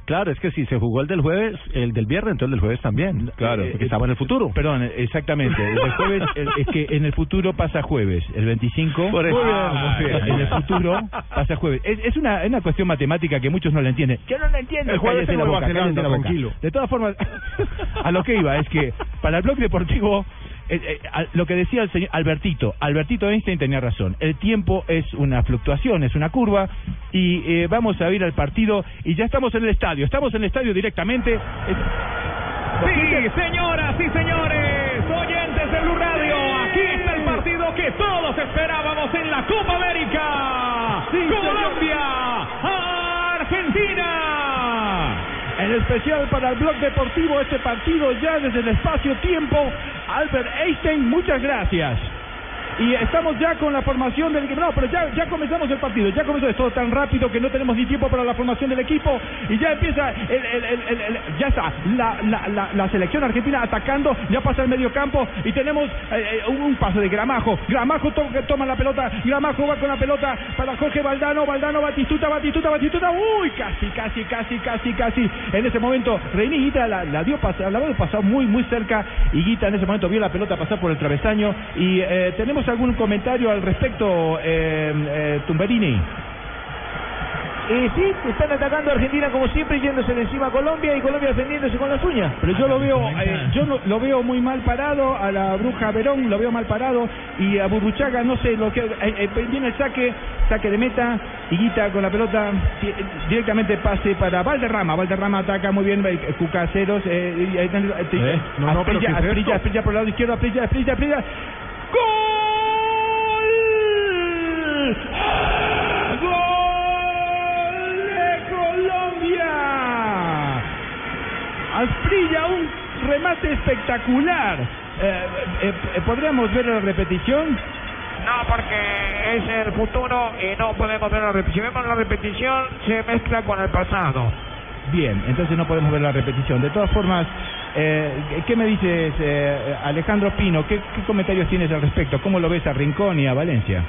Claro, es que si se jugó el del jueves, el del viernes, entonces el del jueves también. Claro, porque estamos en el futuro. Perdón, exactamente. El del jueves el- es que en el futuro pasa jueves. El 25. Por eso. Ah, muy bien. En el futuro pasa jueves. Es, es una, es una cuestión matemática que muchos no la entienden. Yo no lo entiendo. El jueves en la boca, Zelanda, la boca. tranquilo. De todas formas, a lo que iba es que para el blog deportivo, eh, eh, a- lo que decía el señor Albertito, Albertito Einstein tenía razón. El tiempo es una fluctuación, es una curva y eh, vamos a ir al partido y ya estamos en el estadio. Estamos en el estadio directamente. Es- Sí, señoras y señores, oyentes de Blue Radio, aquí está el partido que todos esperábamos en la Copa América. Colombia, Argentina. En especial para el blog deportivo, este partido ya desde el espacio-tiempo. Albert Einstein, muchas gracias. Y estamos ya con la formación del equipo. No, pero ya, ya comenzamos el partido, ya comenzó es todo tan rápido que no tenemos ni tiempo para la formación del equipo. Y ya empieza, el, el- el- el- ya está, la, la, la, la selección argentina atacando, ya pasa el medio campo y tenemos eh, eh, un, un pase de Gramajo, Gramajo to- toma la pelota, Gramajo va con la pelota para Jorge Valdano, Valdano, Batistuta, Batistuta, Batistuta, uy, casi, casi, casi, casi, casi, en ese momento Reini Guita la, la dio pasar, la pasar muy, muy cerca. Y Guita en ese momento vio la pelota pasar por el travesaño y eh, tenemos algún comentario al respecto, eh, eh, Tumberini. Eh, sí, están atacando a Argentina como siempre, yéndose de encima a Colombia y Colombia defendiéndose con las uñas. Pero yo lo veo, eh, yo no- lo veo muy mal parado a la bruja Verón, lo veo mal parado y a Burruchaga no sé lo que eh, eh, viene el saque, saque de meta, Higuita con la pelota di- directamente pase para Valderrama, Valderrama ataca muy bien, eh, Cuca ceros, eh, y eh, Eh, no, no, por el lado izquierdo, Asprilla, Asprilla, Asprilla. ¡Gol! ¡Gol de Colombia! Asprilla, un remate espectacular. Eh, eh, eh, ¿Podríamos ver la repetición? No, porque es el futuro y no podemos ver la repetición. Si vemos la repetición, se mezcla con el pasado. Bien, entonces no podemos ver la repetición. De todas formas, eh, ¿qué me dices, eh, Alejandro Pino? ¿Qué, ¿Qué comentarios tienes al respecto? ¿Cómo lo ves a Rincón y a Valencia?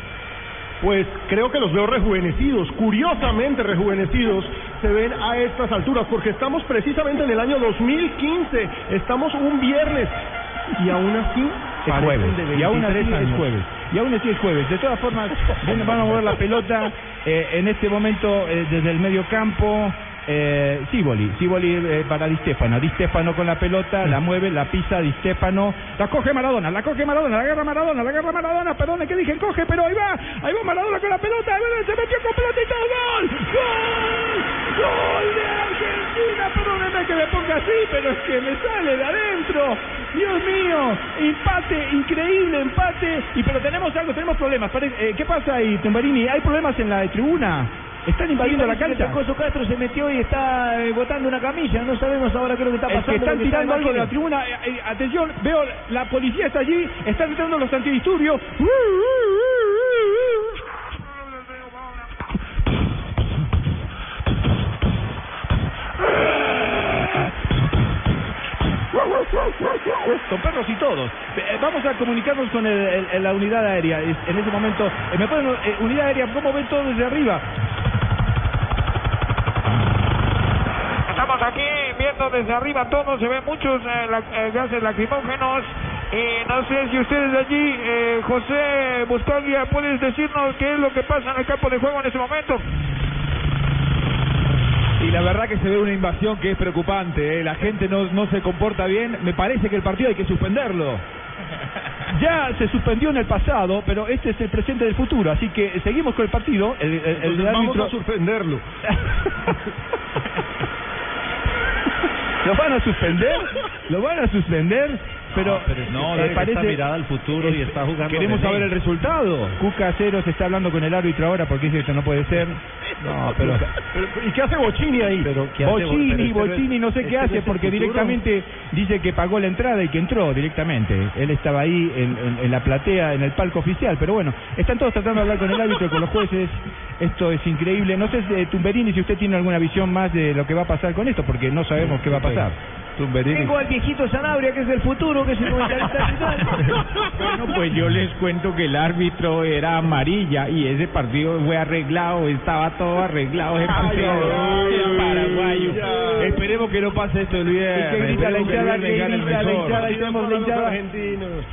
Pues creo que los veo rejuvenecidos, curiosamente rejuvenecidos, se ven a estas alturas, porque estamos precisamente en el año 2015, estamos un viernes, y aún así Es jueves. Y aún así 23 es jueves. Y aún así es jueves. De todas formas, van a mover la pelota eh, en este momento eh, desde el medio campo. Eh, Siboli, Siboli eh, para Di Stefano, Di Stefano con la pelota, la mueve, la pisa Di Stefano, la coge Maradona, la coge Maradona, la agarra Maradona, la agarra Maradona, perdón, que dije coge, pero ahí va, ahí va Maradona con la pelota, se metió con pelota y todo, gol, gol, gol de Argentina, perdóneme que me ponga así, pero es que me sale de adentro, Dios mío, empate, increíble empate, y pero tenemos algo, tenemos problemas, eh, ¿qué pasa ahí, Tumbarini? ¿Hay problemas en la tribuna? ¿Están invadiendo Sí, la cancha? Coso Castro se metió y está eh, botando una camilla. No sabemos ahora qué es lo que está Es pasando. que están tirando algo de la tribuna. Eh, eh, atención, veo la policía está allí, están gritando los antidisturbios. Con perros y todos. Vamos a comunicarnos con el- el- la unidad aérea. En ese momento, ¿me pueden, eh, unidad aérea, cómo ven todo desde arriba? Aquí viendo desde arriba todo, se ven muchos eh, la- eh, gases lacrimógenos. Y no sé si ustedes de allí, eh, José Buscaglia, puedes decirnos qué es lo que pasa en el campo de juego en ese momento. Y la verdad que se ve una invasión que es preocupante. ¿eh? La gente no, no se comporta bien. Me parece que el partido hay que suspenderlo. Ya se suspendió en el pasado, pero este es el presente del futuro, así que seguimos con el partido. El, el- el vamos árbitro- a suspenderlo. ¿Lo van a suspender? ¿Lo van a suspender? Pero, No, eh, dale que está mirada al futuro y está jugando. Queremos saber el resultado. Cuca Cero se está hablando con el árbitro ahora porque dice que esto no puede ser. No, pero... Pero, ¿Y qué hace Bochini ahí? Pero, ¿qué hace Bo- pero Bochini, este no Bochini no sé este qué no hace porque futuro. directamente dice que pagó la entrada y que entró directamente. Él estaba ahí en, en- en la platea, en el palco oficial, pero bueno, están todos tratando de hablar con el árbitro, con los jueces. Esto es increíble. No sé, eh, Tumberini, si usted tiene alguna visión más de lo que va a pasar con esto, porque no sabemos qué va a pasar. Tumberini. Tengo al viejito Sanabria, que es del futuro, que es el comentarista final. Bueno, pues yo les cuento que el árbitro era amarilla y ese partido fue arreglado, estaba todo arreglado. Ese partido el paraguayo. Esperemos que no pase esto, Luis. ¿Y qué grita la hinchada? ¿Qué grita la hinchada? Y tenemos la hinchada.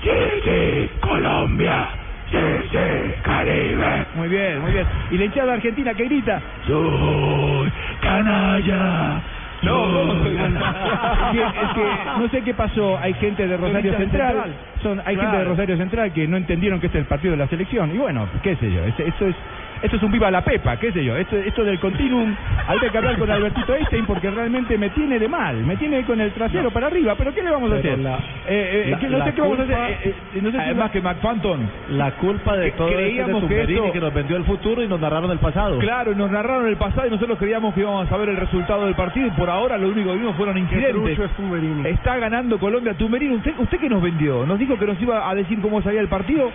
Sí, sí, Colombia. Sí, sí, Caribe. Muy bien, muy bien. ¿Y la hinchada argentina que grita? Soy canalla. No, no, es que, es que no sé qué pasó. Hay gente de Rosario Central. Son, hay gente de Rosario Central que no entendieron que este es el partido de la selección. Y bueno, qué sé yo. es- Esto es, esto es un viva la pepa, qué sé yo. Esto, esto del continuum. Hay que hablar con Albertito Einstein porque realmente me tiene de mal. Me tiene con el trasero para arriba. Pero ¿qué le vamos a hacer? la- Eh, eh, la- que no sé qué vamos a hacer. Eh, eh, no sé si- Además que McFanton. La culpa de Que todo de creíamos que Tumberini esto- que nos vendió el futuro y nos narraron el pasado. Claro, nos narraron el pasado y nosotros creíamos que íbamos a saber el resultado del partido y por ahora lo único que vimos fueron Qué incidentes. es Tumberini. Está ganando Colombia. Tumberini, ¿usted, ¿usted qué nos vendió? ¿Nos dijo que nos iba a decir cómo salía el partido?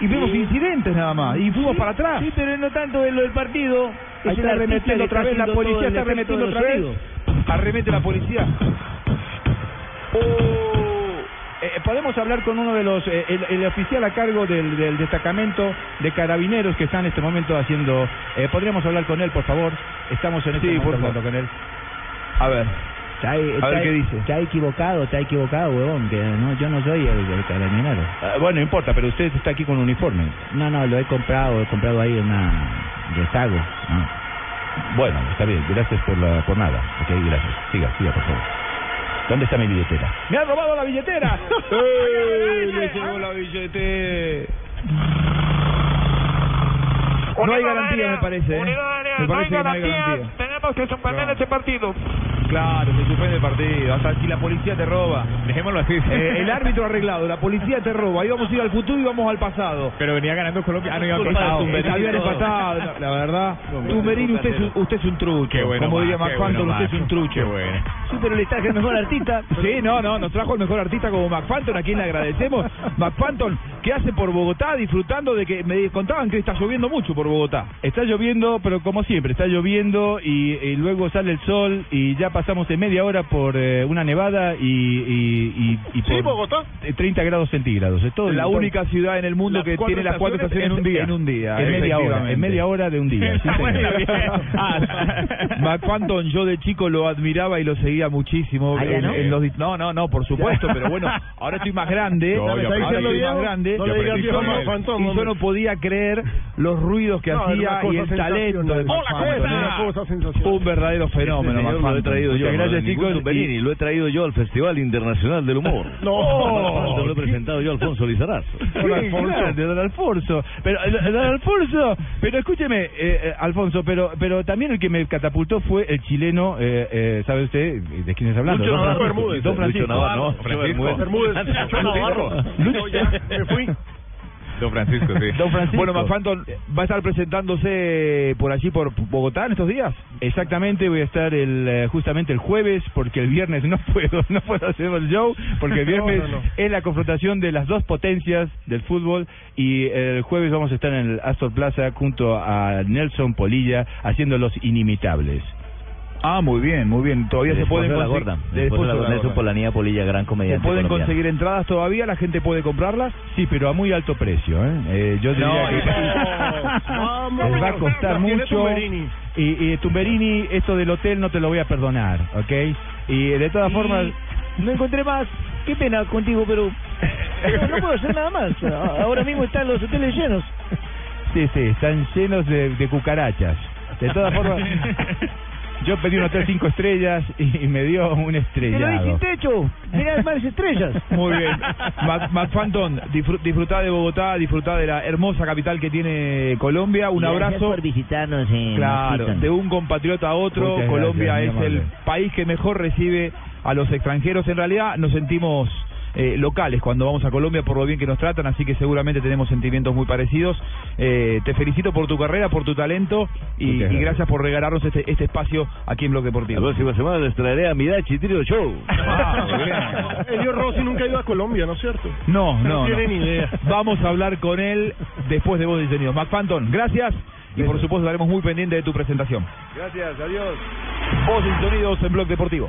Y vemos incidentes nada más. Y fuimos para atrás. Sí, pero no tanto en lo del partido. Ahí Es está arremetiendo otra vez, la policía está arremetiendo otra vez. Arremete la policía. Oh, eh, podemos hablar con uno de los, eh, el, el oficial a cargo del, del destacamento de carabineros que está en este momento haciendo. Eh, Podríamos hablar con él, por favor. Estamos en este Sí, momento por favor. hablando con él. A ver. Está, ahí- A está ver qué dice. Está equivocado, está equivocado, huevón, que no, yo no soy el, el carabinero. Ah, bueno, no importa, pero usted está aquí con un uniforme. No, no, lo he comprado, he comprado ahí una rezago. Bueno, está bien, gracias por la por nada. Ok, gracias. Siga, siga, por favor. ¿Dónde está mi billetera? ¡Me han robado la billetera! ¡Eh! ¡Le llegó la billetera! No hay garantía, me parece. ¿eh? Me No hay parece no hay garantía, garantía. tenemos que suspender este partido. Claro, se suspende el partido. Hasta si la policía te roba. Dejémoslo así. Eh, el árbitro arreglado, la policía te roba. Ahí vamos a ir al futuro y vamos al pasado. Pero venía ganando Colombia. Ah, no, iba. Tumberini. Habían empatado, no, la verdad. Tumberini, usted, es un- usted es un trucho. Qué bueno, Como diría Max, bueno, usted es un trucho. Qué bueno. Sí, pero le traje el mejor artista. Sí, no, no, nos trajo el mejor artista como McFanton, a quien le agradecemos. McFanton, ¿qué hace por Bogotá disfrutando de que me contaban que está lloviendo mucho por Bogotá? Está lloviendo, pero como siempre, está lloviendo y, y luego sale el sol y ya pasamos de media hora por eh, una nevada y, y, y, y por Sí, Bogotá. eh, 30 grados centígrados. Es todo la todo- única ciudad en el mundo Las que tiene las cuatro estaciones en un día. En un día, En media hora, en media hora de un día. sí, yo de chico lo admiraba y lo seguía muchísimo. ¿Ah, en- no? en los di- no, no, no, por supuesto, pero bueno, ahora estoy más grande. No, ahora estoy más Viejo, grande. no le y yo no podía creer los ruidos que No, hacía y el talento de. Hola, ¿eh? Un verdadero fenómeno, Este traído yo. Gracias, chicos, y- lo he traído yo al Festival Internacional del Humor. No. Lo he presentado yo a Alfonso Lizarazo. Claro, de don Alfonso. Pero, eh, don Alfonso, pero escúcheme, eh, eh, Alfonso, pero pero también el que me catapultó fue el chileno, eh, eh, ¿sabe usted de quién es hablando? Lucho Don Navarro. Bermúdez. Don Lucho Francisco. Navarro, no, Francisco. Bermúdez. Lucho Navarro. Ya, me fui. Don Francisco, sí. Don Francisco. Bueno, McFanton va a estar presentándose por allí, por Bogotá, en estos días. Exactamente, voy a estar el eh, justamente el jueves porque el viernes no puedo no puedo hacer el show porque el viernes No, no, no. es la confrontación de las dos potencias del fútbol y el jueves vamos a estar en el Astor Plaza junto a Nelson Polilla haciendo los inimitables. Ah, muy bien, muy bien. Todavía se Después pueden de la conseguir- gorda. Después de la gorda. Polanía Polilla, gran ¿Se comediante pueden colombiano. conseguir entradas todavía? ¿La gente puede comprarlas? Sí, pero a muy alto precio, ¿eh? Eh, yo diría No, que Vamos, les va a costar mucho. Tumberini. Y, y Tumberini, esto del hotel no te lo voy a perdonar, ¿ok? Y de todas Y formas, No encontré más. Qué pena contigo, pero no, puedo hacer nada más. Ahora mismo están los hoteles llenos. sí, sí, están llenos de, de cucarachas. De todas formas, yo pedí un hotel cinco estrellas y, y me dio un estrellado. sin techo. Mirá más estrellas. Muy bien. Mac- McFanton, disfr- disfrutá de Bogotá, disfrutá de la hermosa capital que tiene Colombia. Un Gracias abrazo. por visitarnos en Claro, Washington. de un compatriota a otro, Muchas Colombia gracias, es el país que mejor recibe a los extranjeros. En realidad nos sentimos eh, locales cuando vamos a Colombia por lo bien que nos tratan, así que seguramente tenemos sentimientos muy parecidos. Eh, te felicito por tu carrera, por tu talento y, gracias. por regalarnos este, este espacio aquí en Bloque La Deportivo. próxima semana les traeré a Midachi Trio Show. Ah. Elio Rossi nunca ha ido a Colombia, ¿no es cierto? No, No no, tiene no. ni idea. Vamos a hablar con él después de vos diseñados. McFanton, gracias y por supuesto estaremos muy pendientes de tu presentación. Gracias, adiós. Voz y sonidos en Blog Deportivo.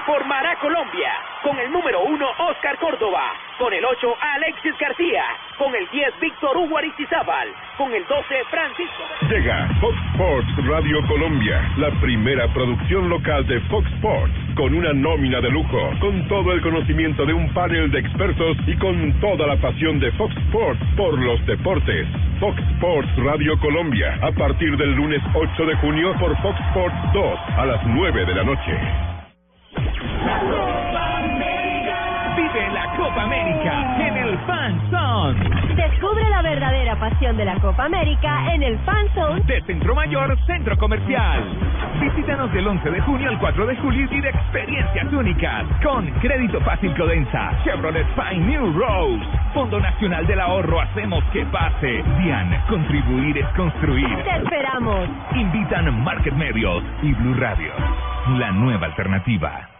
Formará Colombia. Con el número 1, Oscar Córdoba. Con el 8, Alexis García. Con el 10, Víctor Hugo Aristizábal. Con el 12, Francisco. Llega Fox Sports Radio Colombia, la primera producción local de Fox Sports, con una nómina de lujo, con todo el conocimiento de un panel de expertos y con toda la pasión de Fox Sports por los deportes. Fox Sports Radio Colombia, a partir del lunes 8 de junio por Fox Sports 2 a las 9 de la noche. Vive la Copa América en el Fan Zone Descubre la verdadera pasión de la Copa América en el Fan Zone de Centro Mayor Centro Comercial. Visítanos del 11 de junio al 4 de julio y vive experiencias únicas con Crédito Fácil Codensa, Chevrolet Fine New Rose, Fondo Nacional del Ahorro, hacemos que pase. DIAN, contribuir es construir. Te esperamos. Invitan Market Medios y Blue Radio, la nueva alternativa.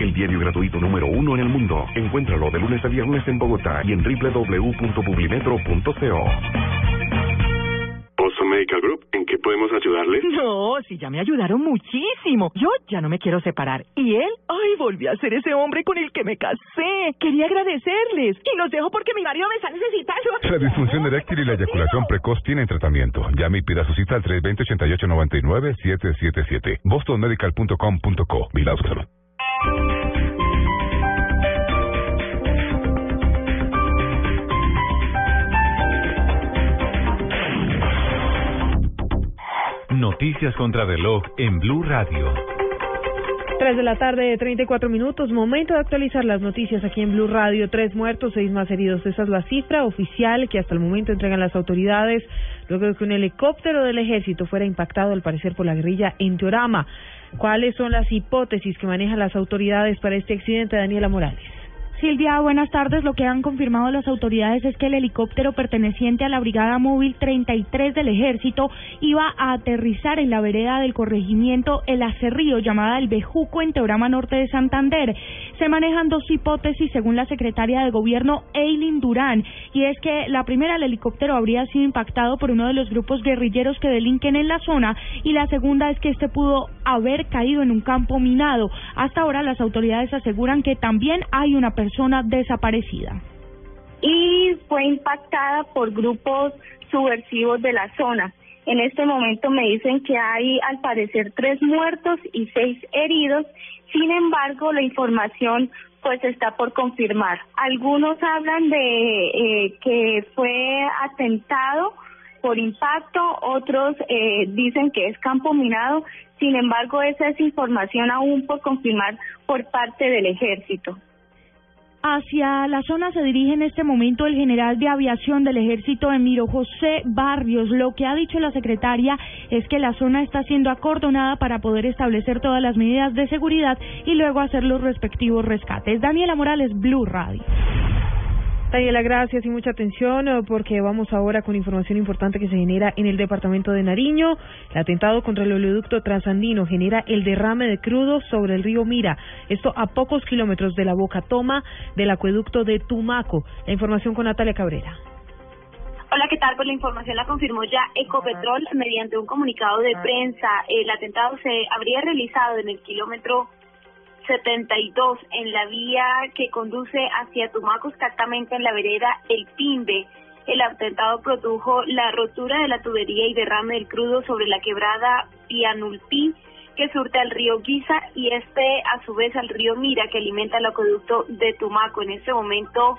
El diario gratuito número uno en el mundo. Encuéntralo de lunes a viernes en Bogotá y en www.publimetro.co. Boston Medical Group, ¿en qué podemos ayudarle? No, si ya me ayudaron muchísimo. Yo ya no me quiero separar. Y él, ay, volvió a ser ese hombre con el que me casé. Quería agradecerles. Y los dejo porque mi marido me está necesitando. La disfunción eréctil y la eyaculación precoz tienen tratamiento. Llame y pida su cita al 320-8899-777. bostonmedical.com.co. Salud. Noticias contra reloj en Blue Radio. 3 de la tarde, 34 minutos. Momento de actualizar las noticias aquí en Blue Radio. Tres muertos, seis más heridos. Esa es la cifra oficial que hasta el momento entregan las autoridades luego de que un helicóptero del ejército fuera impactado, al parecer, por la guerrilla en Teorama. ¿Cuáles son las hipótesis que manejan las autoridades para este accidente, Daniela Morales? Silvia, buenas tardes. Lo que han confirmado las autoridades es que el helicóptero perteneciente a la Brigada Móvil 33 del Ejército iba a aterrizar en la vereda del corregimiento El Acerrío, llamada El Bejuco, en Teorama Norte de Santander. Se manejan dos hipótesis según la secretaria de Gobierno, Eileen Durán, y es que la primera, el helicóptero habría sido impactado por uno de los grupos guerrilleros que delinquen en la zona, y la segunda es que este pudo haber caído en un campo minado. Hasta ahora las autoridades aseguran que también hay una persona desaparecida. y fue impactada por grupos subversivos de la zona. En este momento me dicen que hay al parecer tres muertos y seis heridos. Sin embargo, la información pues está por confirmar. Algunos hablan de eh, que fue atentado por impacto, otros eh, dicen que es campo minado. Sin embargo, esa es información aún por confirmar por parte del ejército. Hacia la zona se dirige en este momento el general de aviación del ejército Emiro José Barrios. Lo que ha dicho la secretaria es que la zona está siendo acordonada para poder establecer todas las medidas de seguridad y luego hacer los respectivos rescates. Daniela Morales, Blue Radio. Daniela, gracias y mucha atención eh, porque vamos ahora con información importante que se genera en el departamento de Nariño. El atentado contra el oleoducto transandino genera el derrame de crudo sobre el río Mira. Esto a pocos kilómetros de la boca toma del acueducto de Tumaco. La información con Natalia Cabrera. Hola, ¿qué tal? Pues la información la confirmó ya Ecopetrol mediante un comunicado de prensa. El atentado se habría realizado en el kilómetro 72 en la vía que conduce hacia Tumaco, exactamente en la vereda El Pimbe. El atentado produjo la rotura de la tubería y derrame del crudo sobre la quebrada Pianulpí que surte al río Guisa y este a su vez al río Mira que alimenta el acueducto de Tumaco. En este momento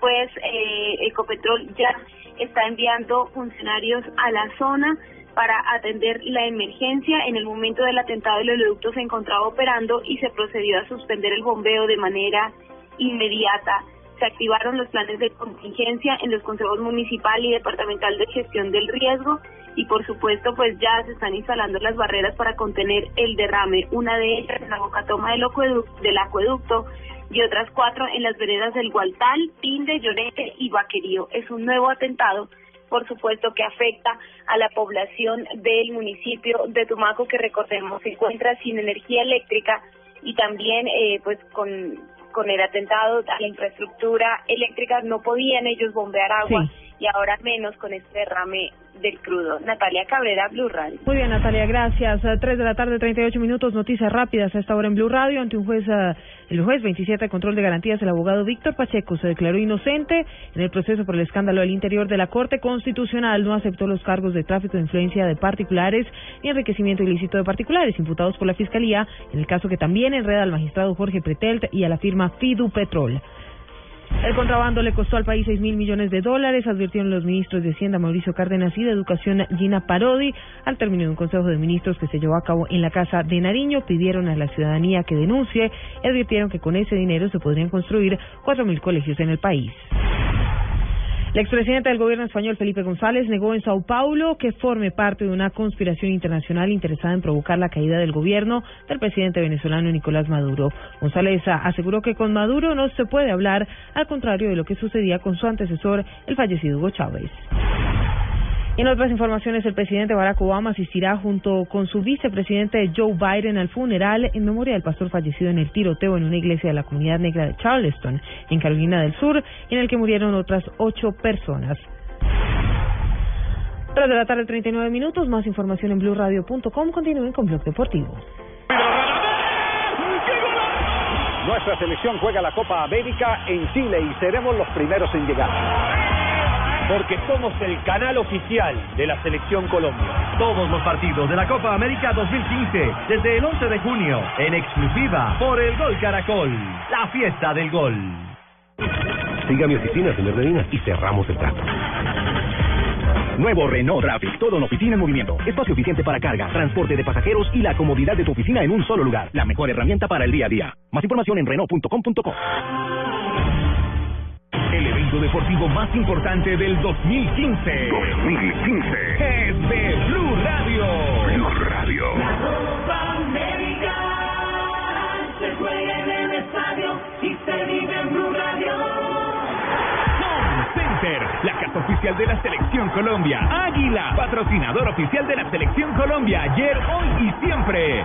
pues eh, Ecopetrol ya está enviando funcionarios a la zona para atender la emergencia. En el momento del atentado, el oleoducto se encontraba operando y se procedió a suspender el bombeo de manera inmediata. Se activaron los planes de contingencia en los consejos municipal y departamental de gestión del riesgo y por supuesto pues ya se están instalando las barreras para contener el derrame. Una de ellas en la bocatoma del acueducto, del acueducto y otras cuatro en las veredas del Gualtal, Pinde, Llorete y Vaquerío. Es un nuevo atentado por supuesto que afecta a la población del municipio de Tumaco que recordemos se encuentra sin energía eléctrica y también eh, pues con con el atentado a la infraestructura eléctrica no podían ellos bombear agua y ahora menos con este derrame del crudo. Natalia Cabrera, Blue Radio. Muy bien, Natalia, gracias. A Tres de la tarde, 38 minutos, noticias rápidas a esta hora en Blue Radio. Ante un juez, eh, el juez 27 de control de garantías, el abogado Víctor Pacheco se declaró inocente en el proceso por el escándalo del interior de la Corte Constitucional. No aceptó los cargos de tráfico de influencia de particulares ni enriquecimiento ilícito de particulares imputados por la Fiscalía, en el caso que también enreda al magistrado Jorge Pretelt y a la firma Fidu Petrol. El contrabando le costó al país seis mil millones de dólares, advirtieron los ministros de Hacienda Mauricio Cárdenas y de Educación Gina Parodi. Al término de un consejo de ministros que se llevó a cabo en la Casa de Nariño, pidieron a la ciudadanía que denuncie y advirtieron que con ese dinero se podrían construir cuatro mil colegios en el país. La expresidenta del gobierno español, Felipe González, negó en Sao Paulo que forme parte de una conspiración internacional interesada en provocar la caída del gobierno del presidente venezolano Nicolás Maduro. González aseguró que con Maduro no se puede hablar, al contrario de lo que sucedía con su antecesor, el fallecido Hugo Chávez. En otras informaciones, el presidente Barack Obama asistirá junto con su vicepresidente Joe Biden al funeral en memoria del pastor fallecido en el tiroteo en una iglesia de la comunidad negra de Charleston, en Carolina del Sur, en el que murieron otras ocho personas. Tras de la tarde, 39 minutos. Más información en blueradio.com. Continúen con Blog Deportivo. Nuestra selección juega la Copa América en Chile y seremos los primeros en llegar. Porque somos el canal oficial de la Selección Colombia. Todos los partidos de la Copa América 2015, desde el 11 de junio, en exclusiva por el Gol Caracol, la fiesta del gol. Siga mi oficina, señor Medina, y cerramos el trato. Nuevo Renault Traffic, todo en oficina en movimiento. Espacio eficiente para carga, transporte de pasajeros y la comodidad de tu oficina en un solo lugar. La mejor herramienta para el día a día. Más información en Renault.com.co. El evento deportivo más importante del 2015. 2015. Es de Blue Radio. Blue Radio. Copa América se juega en el estadio y se vive en Blue Radio. Center, la casa oficial de la Selección Colombia. Águila, patrocinador oficial de la Selección Colombia. Ayer, hoy y siempre.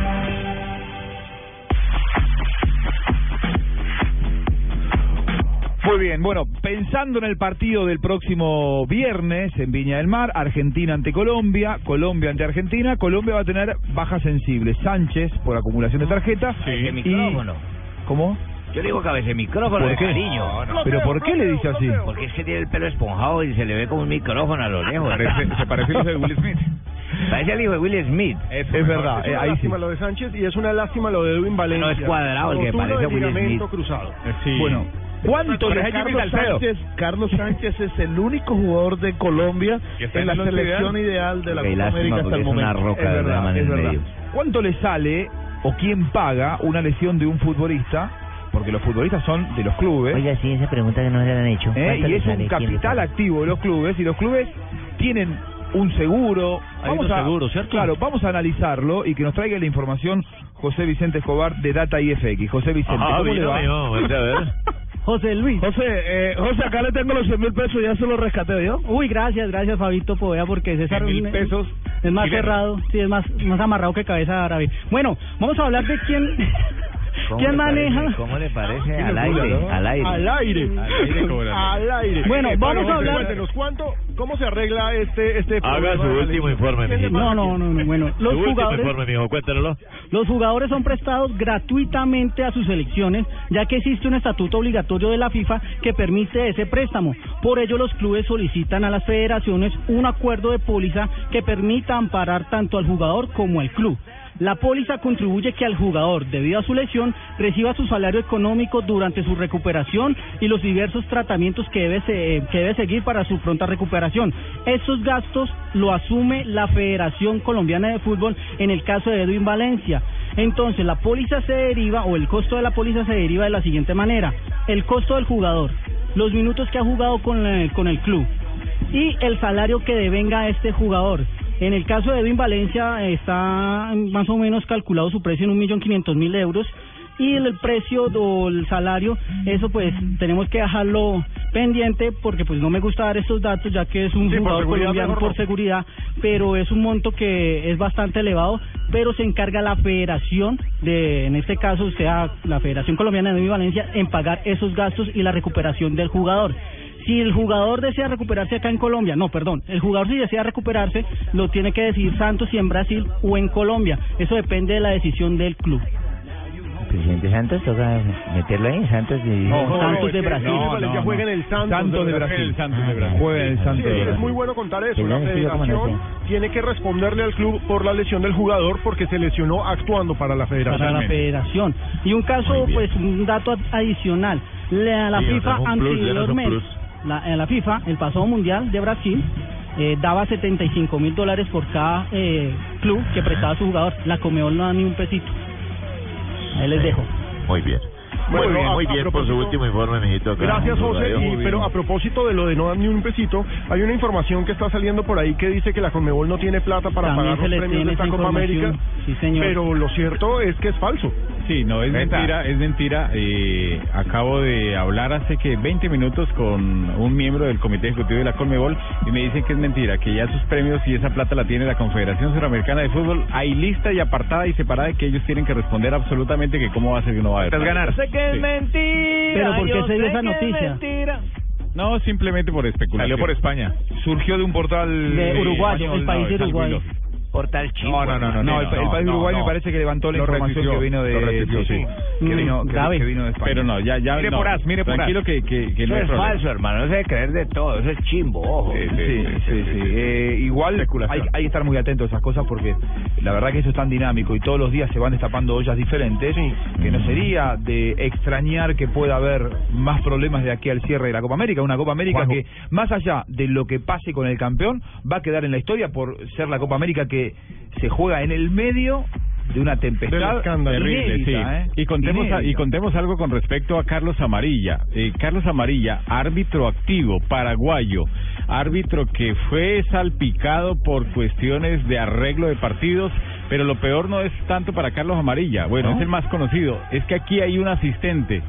Muy bien, bueno, pensando en el partido del próximo viernes en Viña del Mar, Argentina ante Colombia, Colombia ante Argentina, Colombia va a tener bajas sensibles, Sánchez por acumulación de tarjetas Cabece y... micrófono. ¿Cómo? Yo digo cabece micrófono ¿Por de qué? cariño. ¿Pero por qué le dice así? Porque es que tiene el pelo esponjado y se le ve como un micrófono a lo lejos. Parece- se parece hijo de Will Smith. Parece al hijo de Will Smith. Es verdad, es una lástima lo de Sánchez y es una lástima lo de Edwin Valencia. No es cuadrado el que parece de a Will Smith. cruzado. Bueno, ¿cuánto Pero le Carlos Salcedo? Sánchez, Carlos Sánchez es el único jugador de Colombia en la selección ideal. de la Copa América hasta el es una momento. roca es de verdad, drama en es verdad. medio. ¿Cuánto le sale o quién paga una lesión de un futbolista? Porque los futbolistas son de los clubes. Oiga, sí, esa pregunta que no se la han hecho. ¿eh? ¿Cuánto y le es un ¿Quién le capital activo de los clubes y los clubes tienen un seguro. Hay unos seguros, ¿cierto? Claro, vamos a analizarlo y que nos traiga la información José Vicente Escobar de Data IFX. José Vicente, Ajá, ¿cómo le va? a ver. José Luis. José, eh, José, acá le tengo los 100 mil pesos, ya se los rescaté, ¿yo? Uy, gracias, gracias Fabito Povea, porque César 100.000 es- pesos es más cerrado, sí, es más, más amarrado que cabeza árabe. Bueno, vamos a hablar de quién, ¿Cómo quién maneja. parece? ¿Cómo le parece? Al aire, al aire. Al aire. Al aire. Bueno, vamos a hablar- cuéntenos, ¿Cuánto, ¿Cómo se arregla este este Haga problema su de la último informe, ¿Quién le mijito. No, no, no, no, bueno, los jugadores, mijo, cuéntanoslo. los jugadores son prestados gratuitamente a sus selecciones, ya que existe un estatuto obligatorio de la FIFA que permite ese préstamo. Por ello, los clubes solicitan a las federaciones un acuerdo de póliza que permita amparar tanto al jugador como al club. La póliza contribuye que al jugador, debido a su lesión, reciba su salario económico durante su recuperación y los diversos tratamientos que debe, se- que debe seguir para su pronta recuperación. Esos gastos lo asume la Federación Colombiana de Fútbol en el caso de Edwin Valencia. Entonces, la póliza se deriva, o el costo de la póliza se deriva de la siguiente manera. El costo del jugador, los minutos que ha jugado con el, con el club y el salario que devenga este jugador. En el caso de Edwin Valencia está más o menos calculado su precio en un millón quinientos mil euros y el precio o el salario, eso pues tenemos que dejarlo pendiente porque pues no me gusta dar estos datos ya que es un Sí, por jugador seguridad colombiano por seguridad, pero es un monto que es bastante elevado, pero se encarga la federación de, en este caso sea la Federación Colombiana de Edwin Valencia, en pagar esos gastos y la recuperación del jugador. Si el jugador desea recuperarse acá en Colombia, no, perdón, el jugador si desea recuperarse lo tiene que decidir Santos si en Brasil o en Colombia. Eso depende de la decisión del club. Presidente Santos toca meterlo ahí, Santos de... No, Santos de Brasil. No, Valencia juega en el Santos, Santos de Brasil. El Santos de Brasil. Juega en el Santos Sí, es muy bueno contar eso. La ya no federación tiene que responderle al club por la lesión del jugador porque se lesionó actuando para la federación. para la federación. Y un caso, pues un dato adicional. La, la Sí, FIFA ya ya anteriormente. La, en la FIFA, el pasado mundial de Brasil, eh, daba 75 mil dólares por cada eh, club que prestaba a su jugador. La Comebol no da ni un pesito. Ahí les dejo. Muy bien. Bueno, muy bien, a- muy a bien por su último informe, mijito. acá Gracias, José. Y- pero a propósito de lo de no dar ni un pesito, hay una información que está saliendo por ahí que dice que la Conmebol no tiene plata para También pagar los premios de esta Copa América. Sí, señor. Pero lo cierto es que es falso. Sí, no, es mentira, es mentira. Eh, acabo de hablar hace que 20 minutos con un miembro del Comité Ejecutivo de la Conmebol y me dicen que es mentira, que ya sus premios y esa plata la tiene la Confederación Suramericana de Fútbol. Hay lista y apartada y separada que ellos tienen que responder absolutamente que cómo va a ser que no va a haber. Ganar. Que es mentira. Pero ¿por qué se dio esa noticia? No, simplemente por especulación. Salió por España. Surgió de un portal De uruguayo, español, el país de Uruguay. Ilógico. Portal No, no, no, no, No, el, país Uruguay me parece que levantó la información que vino de que Mm, vino, que, vino de España. Pero no, ya, ya. Mire no. por as, mire por Tranquilo as. que, que, que no es falso, hermano. No se debe creer de todo. Eso es chimbo, ojo. Sí, Sí, sí. Eh, igual hay, hay que estar muy atento a esas cosas porque la verdad que eso es tan dinámico y todos los días se van destapando ollas diferentes que no sería de extrañar que pueda haber más problemas de aquí al cierre de la Copa América. Una Copa América que más allá de lo que pase con el campeón va a quedar en la historia por ser la Copa América que se juega en el medio de una tempestad sí. ¿eh? Y contemos, a- y contemos algo con respecto a Carlos Amarilla. Eh, Carlos Amarilla, árbitro activo, paraguayo, árbitro que fue salpicado por cuestiones de arreglo de partidos, pero lo peor no es tanto para Carlos Amarilla, bueno, ¿No? es el más conocido, es que aquí hay un asistente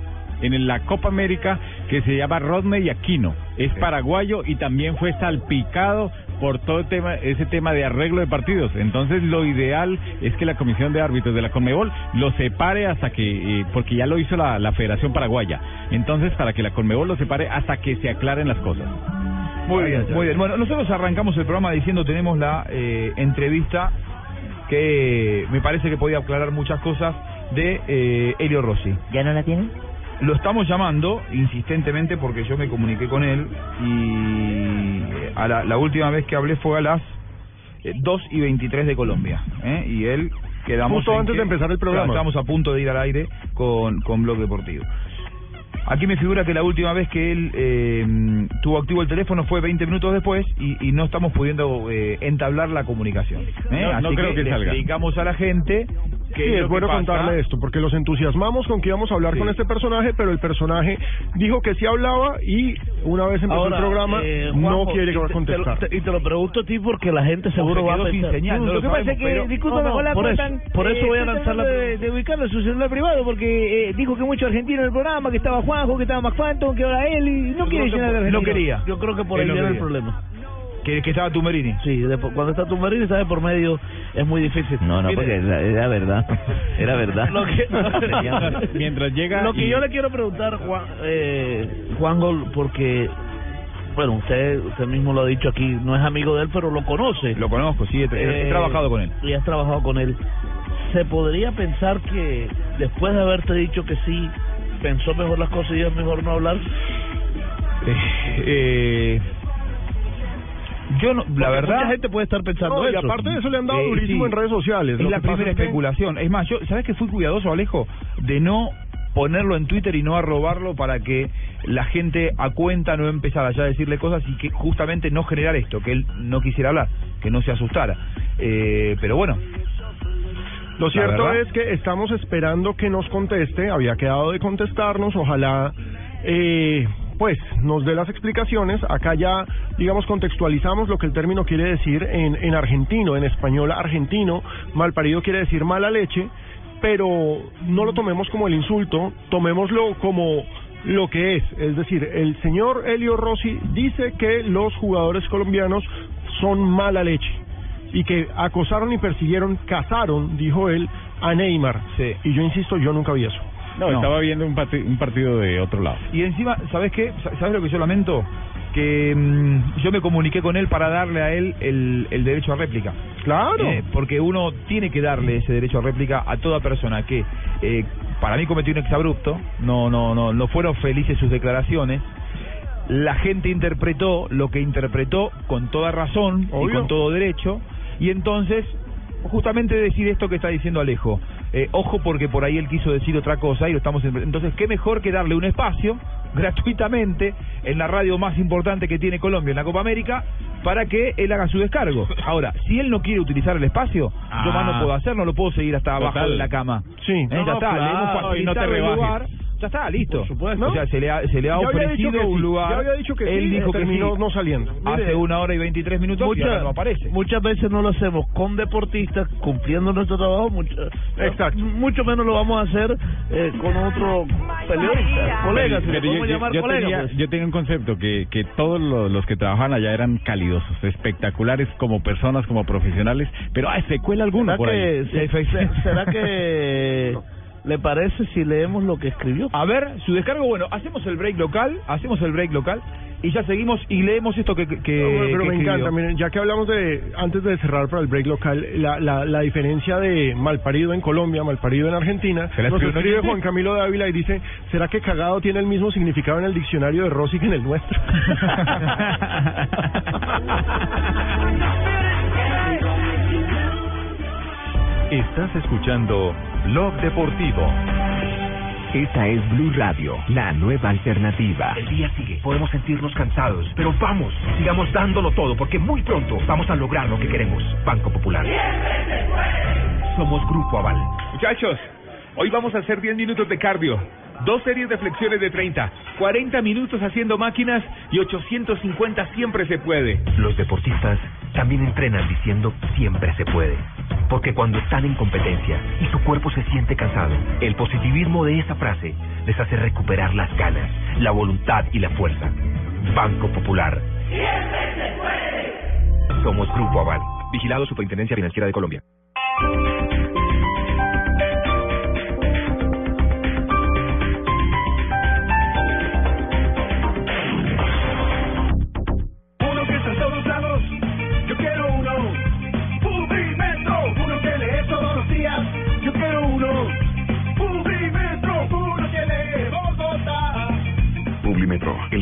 en la Copa América que se llama Rodney Aquino, es paraguayo y también fue salpicado por todo el tema, ese tema de arreglo de partidos. Entonces lo ideal es que la Comisión de Árbitros de la Conmebol lo separe hasta que, eh, porque ya lo hizo la, la Federación Paraguaya. Entonces para que la Conmebol lo separe hasta que se aclaren las cosas. Muy bien, muy bien. Bueno, nosotros arrancamos el programa diciendo tenemos la eh, entrevista que me parece que podía aclarar muchas cosas de eh, Elio Rossi. ¿Ya no la tienen? Lo estamos llamando insistentemente porque yo me comuniqué con él y eh, a la, la última vez que hablé fue a las eh, 2 y 23 de Colombia. ¿eh? Y él quedamos... Justo antes que- de empezar el programa. Claro, Estamos a punto de ir al aire con, con Blog Deportivo. Aquí me figura que la última vez que él eh, tuvo activo el teléfono fue 20 minutos después y, y no estamos pudiendo eh, entablar la comunicación. ¿eh? No, no Así creo que, que le salga. explicamos a la gente Sí, es bueno contarle esto, porque los entusiasmamos con que íbamos a hablar Sí. con este personaje, pero el personaje dijo que sí hablaba y una vez empezó Ahora, el programa eh, no quiere contestar. te te- y te lo pregunto a ti porque la gente seguro se va a pensar. señal, no lo lo que pasa es que, disculpa, no, la por eso- por eso eh, voy a estoy lanzar la de, de ubicarlo en su celular privado porque eh, dijo que mucho argentino en el programa, que estaba Juanjo, que estaba McFanton, que ahora él y no quiere llenar de por- no quería. Yo creo que por ahí viene el problema. Que, que estaba Tumberini. Sí, de- cuando está Tumberini, sabe por medio, es muy difícil. No, no, Mire, porque era, era verdad. Era verdad. Lo que, Mientras llega Lo que y- yo le quiero preguntar, Juan, eh, Juan Gol, porque, bueno, usted usted mismo lo ha dicho aquí, no es amigo de él, pero lo conoce. Lo conozco, sí, he, he Eh, trabajado con él. Y has trabajado con él. ¿Se podría pensar que después de haberte dicho que sí, pensó mejor las cosas y es mejor no hablar? Eh, Yo no, la verdad. mucha gente puede estar pensando No, y eso. aparte de eso le han dado Eh, durísimo sí. en redes sociales. Es la primera es que- especulación. Es más, yo, ¿sabes que fui cuidadoso, Alejo? De no ponerlo en Twitter y no arrobarlo para que la gente a cuenta no empezara ya a decirle cosas y que justamente no generar esto, que él no quisiera hablar, que no se asustara. Eh, pero bueno. Lo cierto es que estamos esperando que nos conteste, había quedado de contestarnos, ojalá eh, pues nos dé las explicaciones. Acá ya, digamos, contextualizamos lo que el término quiere decir en, en argentino, en español argentino, malparido quiere decir mala leche, pero no lo tomemos como el insulto, tomémoslo como lo que es, es decir, el señor Elio Rossi dice que los jugadores colombianos son mala leche y que acosaron y persiguieron, cazaron, dijo él, a Neymar. Y yo insisto, yo nunca vi eso. No, estaba viendo un, partido de otro lado. Y encima, ¿sabes qué? Sa- ¿Sabes lo que yo lamento? Que mm, yo me comuniqué con él para darle a él el, el derecho a réplica. Claro. Eh, porque uno tiene que darle ese derecho a réplica a toda persona que, eh, para mí cometió un exabrupto, no, no, no, no fueron felices sus declaraciones. La gente interpretó lo que interpretó con toda razón y con todo derecho. Y entonces, justamente decir esto que está diciendo Alejo. Eh, ojo porque por ahí él quiso decir otra cosa y lo estamos... Entonces, ¿qué mejor que darle un espacio gratuitamente en la radio más importante que tiene Colombia, en la Copa América, para que él haga su descargo? Ahora, si él no quiere utilizar el espacio, yo más no Ah. puedo hacer, no lo puedo seguir hasta abajo Total. de la cama. Sí. Eh, No, ya está, le hemos claro, y no te el rebajes. lugar. Ya está, listo. Por supuesto. O sea, se le ha, se le ha ofrecido un sí, lugar. ya había dicho que él sí, dijo que terminó sí. no saliendo. Hace Mire, una hora y 23 minutos y ahora no aparece. Muchas veces no lo hacemos con deportistas cumpliendo nuestro trabajo, mucho, Exacto. mucho menos lo vamos a hacer eh, con otro periodista, colega, si Pero podemos llamar colega. tenía, pues. yo tenía un concepto que, que todos lo- los, que trabajaban allá eran calidosos, espectaculares como personas, como profesionales, pero ay, se cuela alguno ¿Será por que, ahí. se- se- ¿Será que le parece si leemos lo que escribió? A ver, su descargo, bueno, hacemos el break local, hacemos el break local y ya seguimos y leemos esto que, que, No, que pero me escribió. encanta, miren, ya que hablamos de, antes de cerrar para el break local, la, la, la diferencia de malparido en Colombia, malparido en Argentina, ¿Se la nos escribe? Juan Camilo Dávila y dice, ¿será que cagado tiene el mismo significado en el diccionario de Rossi que en el nuestro? Estás escuchando Blog Deportivo. Esta es Blue Radio, la nueva alternativa. El día sigue, podemos sentirnos cansados, pero vamos, sigamos dándolo todo porque muy pronto vamos a lograr lo que queremos. Banco Popular. Somos Grupo Aval. Muchachos, hoy vamos a hacer 10 minutos de cardio, dos series de flexiones de 30, 40 minutos haciendo máquinas y 850 siempre se puede. Los deportistas también entrenan diciendo siempre se puede. Porque cuando están en competencia y su cuerpo se siente cansado, el positivismo de esa frase les hace recuperar las ganas, la voluntad y la fuerza. Banco Popular. Somos Grupo Aval. Vigilado Superintendencia Financiera de Colombia.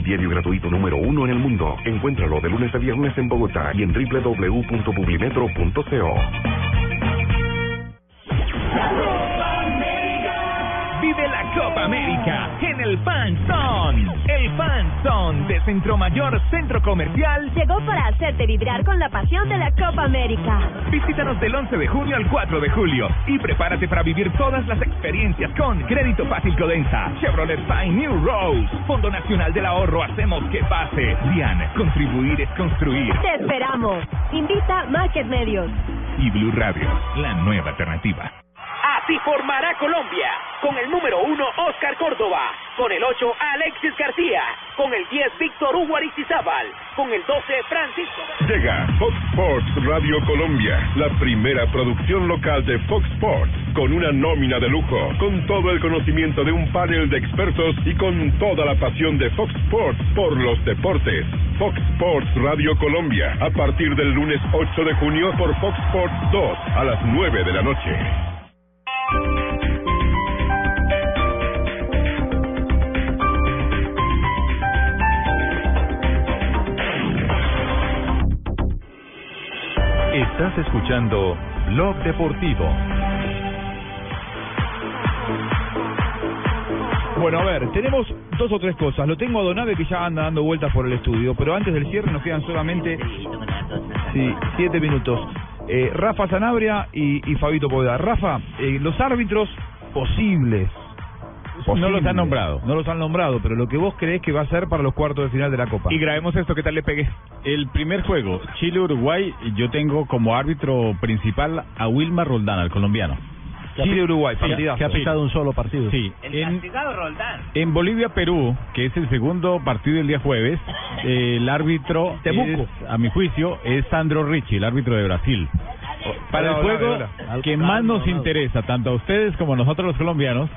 Diario gratuito número uno en el mundo. Encuéntralo de lunes a viernes en Bogotá y en www.publimetro.co. Vive la Copa América en el Fan de Centro Mayor Centro Comercial. Llegó para hacerte vibrar con la pasión de la Copa América. Visítanos del 11 de junio al 4 de julio y prepárate para vivir todas las experiencias con Crédito Fácil Codensa, Chevrolet Fine New Rose, Fondo Nacional del Ahorro Hacemos que pase. Dian, contribuir es construir. Te esperamos. Invita Market Medios. Y Blue Radio, la nueva alternativa. Así formará Colombia. Con el número 1, Oscar Córdoba. Con el 8, Alexis García. Con el 10, Víctor Hugo Aristizábal. Con el 12, Francisco. Llega Fox Sports Radio Colombia, la primera producción local de Fox Sports, con una nómina de lujo, con todo el conocimiento de un panel de expertos y con toda la pasión de Fox Sports por los deportes. Fox Sports Radio Colombia, a partir del lunes 8 de junio por Fox Sports 2 a las 9 de la noche. Estás escuchando Blog Deportivo. Bueno, a ver, tenemos dos o tres cosas. Lo tengo a Donave que ya anda dando vueltas por el estudio, pero antes del cierre nos quedan solamente sí, siete minutos. Eh, Rafa Sanabria y, y Fabito Poveda. Rafa, eh, los árbitros posibles. No los han nombrado. No los han nombrado, pero lo que vos crees que va a ser para los cuartos de final de la Copa. Y grabemos esto, ¿qué tal le pegué? El primer juego, Chile-Uruguay, yo tengo como árbitro principal a Wilmar Roldán, al colombiano. Chile-Uruguay, Sí, partidazo. que ha pitado un solo partido. Sí. En, Roldán. en Bolivia-Perú, que es el segundo partido del día jueves, eh, el árbitro, Temuco. es, a mi juicio, es Sandro Ricci, el árbitro de Brasil. Para el juego que más nos interesa, tanto a ustedes como a nosotros los colombianos,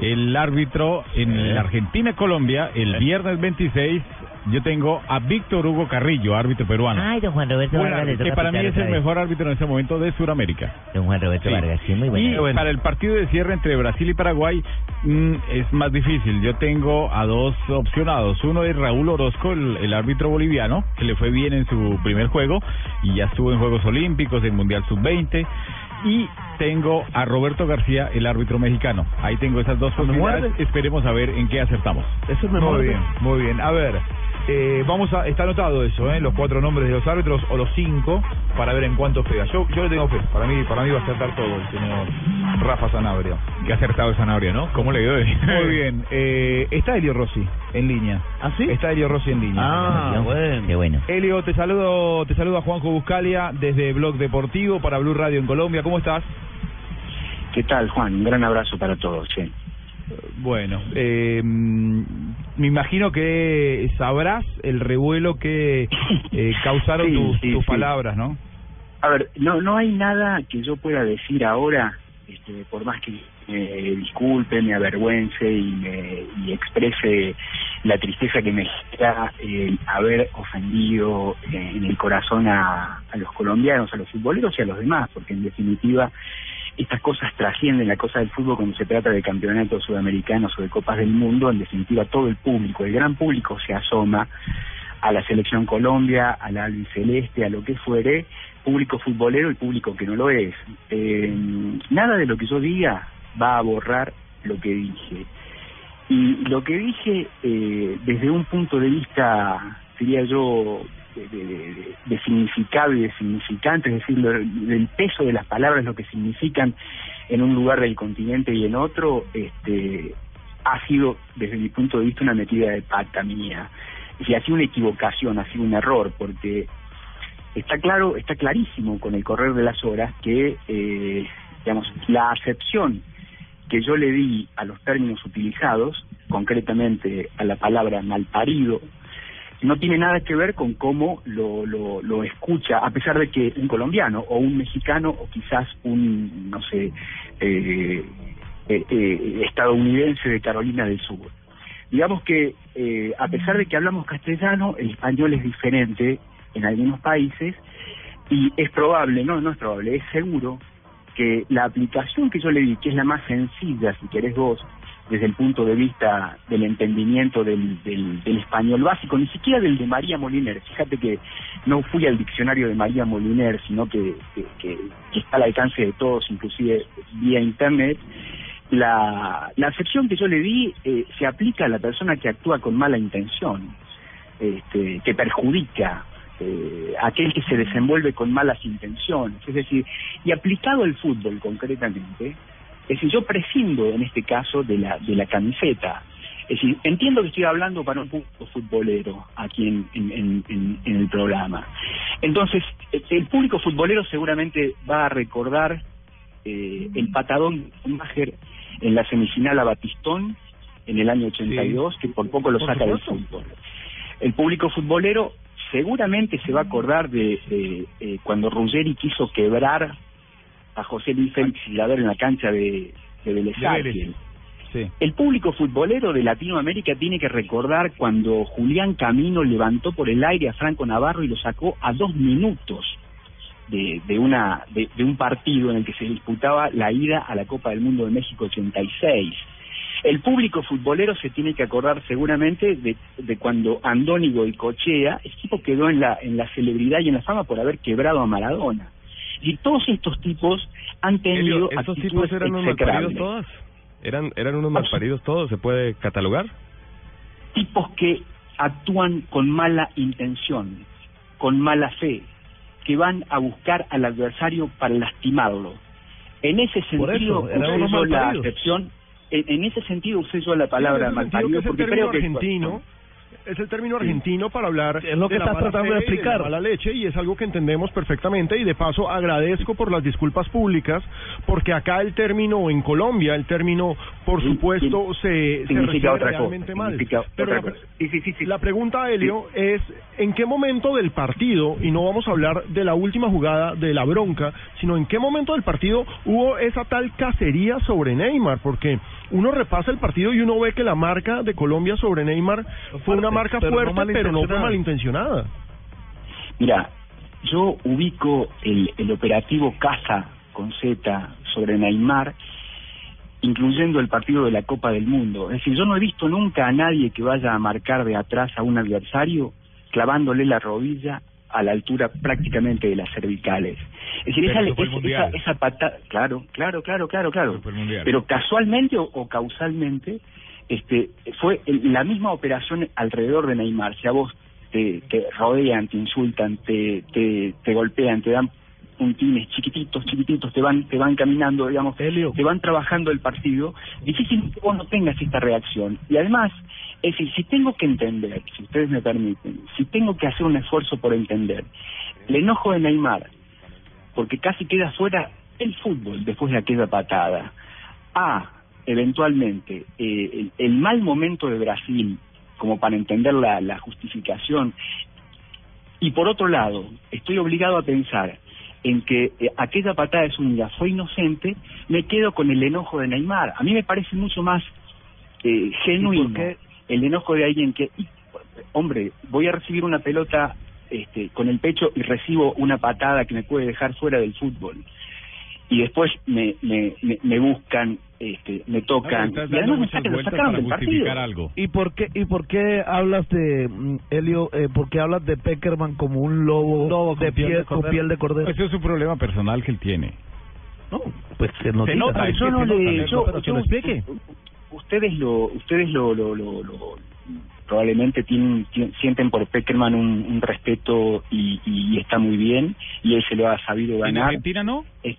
el árbitro en la Argentina-Colombia, el viernes 26, yo tengo a Víctor Hugo Carrillo, árbitro peruano. Ay, don Juan Roberto Buen Vargas árbitro, que para mí es el mejor árbitro en este momento de Sudamérica. Don Juan Roberto Sí. Vargas, sí, muy bueno. Y para el partido de cierre entre Brasil y Paraguay mm, es más difícil. Yo tengo a dos opcionados. Uno es Raúl Orozco, el, el árbitro boliviano, que le fue bien en su primer juego y ya estuvo en Juegos Olímpicos, en Mundial Sub-20. Y tengo a Roberto García, el árbitro mexicano. Ahí tengo esas dos posibilidades. Esperemos a ver en qué acertamos. Eso es muy bien, muy bien. A ver, eh, vamos a, está anotado eso, ¿eh? los cuatro nombres de los árbitros o los cinco para ver en cuánto pega. Yo, yo le tengo fe. Para mí, para mí va a acertar todo el señor Rafa Sanabria. Qué acertado Sanabria, ¿no? ¿Cómo le dio? Muy bien. Eh, está Elio Rossi en línea. ¿Ah, sí? Está Elio Rossi en línea. Ah, bueno. Qué bueno. Elio, te saludo, te saluda Juanjo Buscalia desde Blog Deportivo para Blue Radio en Colombia. ¿Cómo estás? ¿Qué tal, Juan? Un gran abrazo para todos. sí. Bueno, eh, me imagino que sabrás el revuelo que eh, causaron Sí, tus, sí, tus sí. palabras, ¿no? A ver, no no hay nada que yo pueda decir ahora, este, por más que me disculpe, me avergüence y, me, y exprese la tristeza que me genera el haber ofendido eh, en el corazón a, a los colombianos, a los futboleros y a los demás, porque en definitiva estas cosas trascienden la cosa del fútbol cuando se trata de campeonatos sudamericanos o de copas del mundo, en definitiva todo el público, el gran público se asoma a la selección Colombia, a la albiceleste, a lo que fuere, público futbolero y público que no lo es. Eh, nada de lo que yo diga va a borrar lo que dije. Y lo que dije eh, desde un punto de vista, diría yo, de, de- significado y de significante, es decir, lo- del peso de las palabras, lo que significan en un lugar del continente y en otro, este, ha sido, desde mi punto de vista, una metida de pata mía. Ha sido una equivocación, ha sido un error, porque está claro, está clarísimo con el correr de las horas que, eh, digamos, la acepción que yo le di a los términos utilizados, concretamente a la palabra malparido, no tiene nada que ver con cómo lo, lo, escucha, a pesar de que un colombiano o un mexicano o quizás un, no sé, eh, eh, eh, estadounidense de Carolina del Sur. Digamos que eh, a pesar de que hablamos castellano, el español es diferente en algunos países y es probable, no, no es probable, es seguro que la aplicación que yo le di, que es la más sencilla, si querés vos, desde el punto de vista del entendimiento del, del, del español básico, ni siquiera del de María Moliner. Fíjate que no fui al diccionario de María Moliner, sino que, que, que- que está al alcance de todos, inclusive vía internet. La, la acepción que yo le di eh, se aplica a la persona que actúa con mala intención, este, que perjudica, eh, aquel que se desenvuelve con malas intenciones. Es decir, y aplicado al fútbol concretamente, es decir, yo prescindo en este caso de la, de la camiseta. Es decir, entiendo que estoy hablando para un público futbolero aquí en, en, en- en- en el programa. Entonces, el público futbolero seguramente va a recordar eh, el patadón de en la semifinal a Batistón en el año 82, que por poco lo Por saca del supuesto. fútbol. El público futbolero seguramente se va a acordar de, de, eh, cuando Ruggeri quiso quebrar a José Luis Félix Gilador en la cancha de, de Vélez. Sí. El público futbolero de Latinoamérica tiene que recordar cuando Julián Camino levantó por el aire a Franco Navarro y lo sacó a dos minutos de, de una de, de un partido en el que se disputaba la ida a la Copa del Mundo de México 86. El público futbolero se tiene que acordar seguramente de, de cuando Andónigo y Cochea, el tipo quedó en la, en la celebridad y en la fama por haber quebrado a Maradona. Y todos estos tipos han tenido Elio, ¿Estos actitudes tipos eran unos malparidos todos? ¿Eran, ¿Eran unos malparidos todos? ¿Se puede catalogar? tipos que actúan con mala intención, con mala fe, que van a buscar al adversario para lastimarlo. En ese sentido, eso, usé yo la acepción, en, en ese sentido usé yo la palabra malparido porque creo que argentino es el término argentino para hablar Es lo que de la mala tratando de y explicar. la mala leche y es algo que entendemos perfectamente y de paso agradezco por las disculpas públicas porque acá el término en Colombia el término por supuesto se, se significa otra cosa, realmente mal. significa pero otra la, cosa. la pregunta Helio es en qué momento del partido y no vamos a hablar de la última jugada de la bronca sino en qué momento del partido hubo esa tal cacería sobre Neymar porque uno repasa el partido y uno ve que la marca de Colombia sobre Neymar fue una marca pero no fuerte, pero no fue malintencionada. malintencionada. Mira, yo ubico el, el operativo Casa con Z sobre Neymar, incluyendo el partido de la Copa del Mundo. Es decir, yo no he visto nunca a nadie que vaya a marcar de atrás a un adversario clavándole la rodilla a la altura prácticamente de las cervicales. Es decir, esa, esa, esa, patada, claro, claro, claro, claro, claro. Pero casualmente o, o causalmente, este, fue la misma operación alrededor de Neymar. Si a vos te, te rodean, te insultan, te, te, te golpean, te dan puntines chiquititos, chiquititos, te van, te van caminando, digamos, te van trabajando el partido, difícilmente vos no tengas esta reacción. Y además, es decir, si tengo que entender, si ustedes me permiten, si tengo que hacer un esfuerzo por entender, el enojo de Neymar, porque casi queda fuera el fútbol después de aquella patada, a, eventualmente, eh, el, el mal momento de Brasil, como para entender la, la justificación, y por otro lado, estoy obligado a pensar en que eh, aquella patada de Zúñiga fue inocente, me quedo con el enojo de Neymar. A mí me parece mucho más eh, genuino el enojo de alguien que, hombre, voy a recibir una pelota este, con el pecho y recibo una patada que me puede dejar fuera del fútbol. Y después me, me, me, me buscan, este, me tocan, y además me sacan, me sacan del partido. ¿Y por qué y por qué hablas de mm, Helio, eh, por qué hablas de Peckerman como un lobo, de piel, con piel de cordero? Ese es un problema personal que él tiene. No, pues se nota, Ay, es yo que no le- nota, yo- lo explique. ustedes lo ustedes lo, lo, lo, lo- probablemente tienen, tien- sienten por Peckerman un, un respeto y, y está muy bien y él se lo ha sabido ¿En ganar Argentina no? Es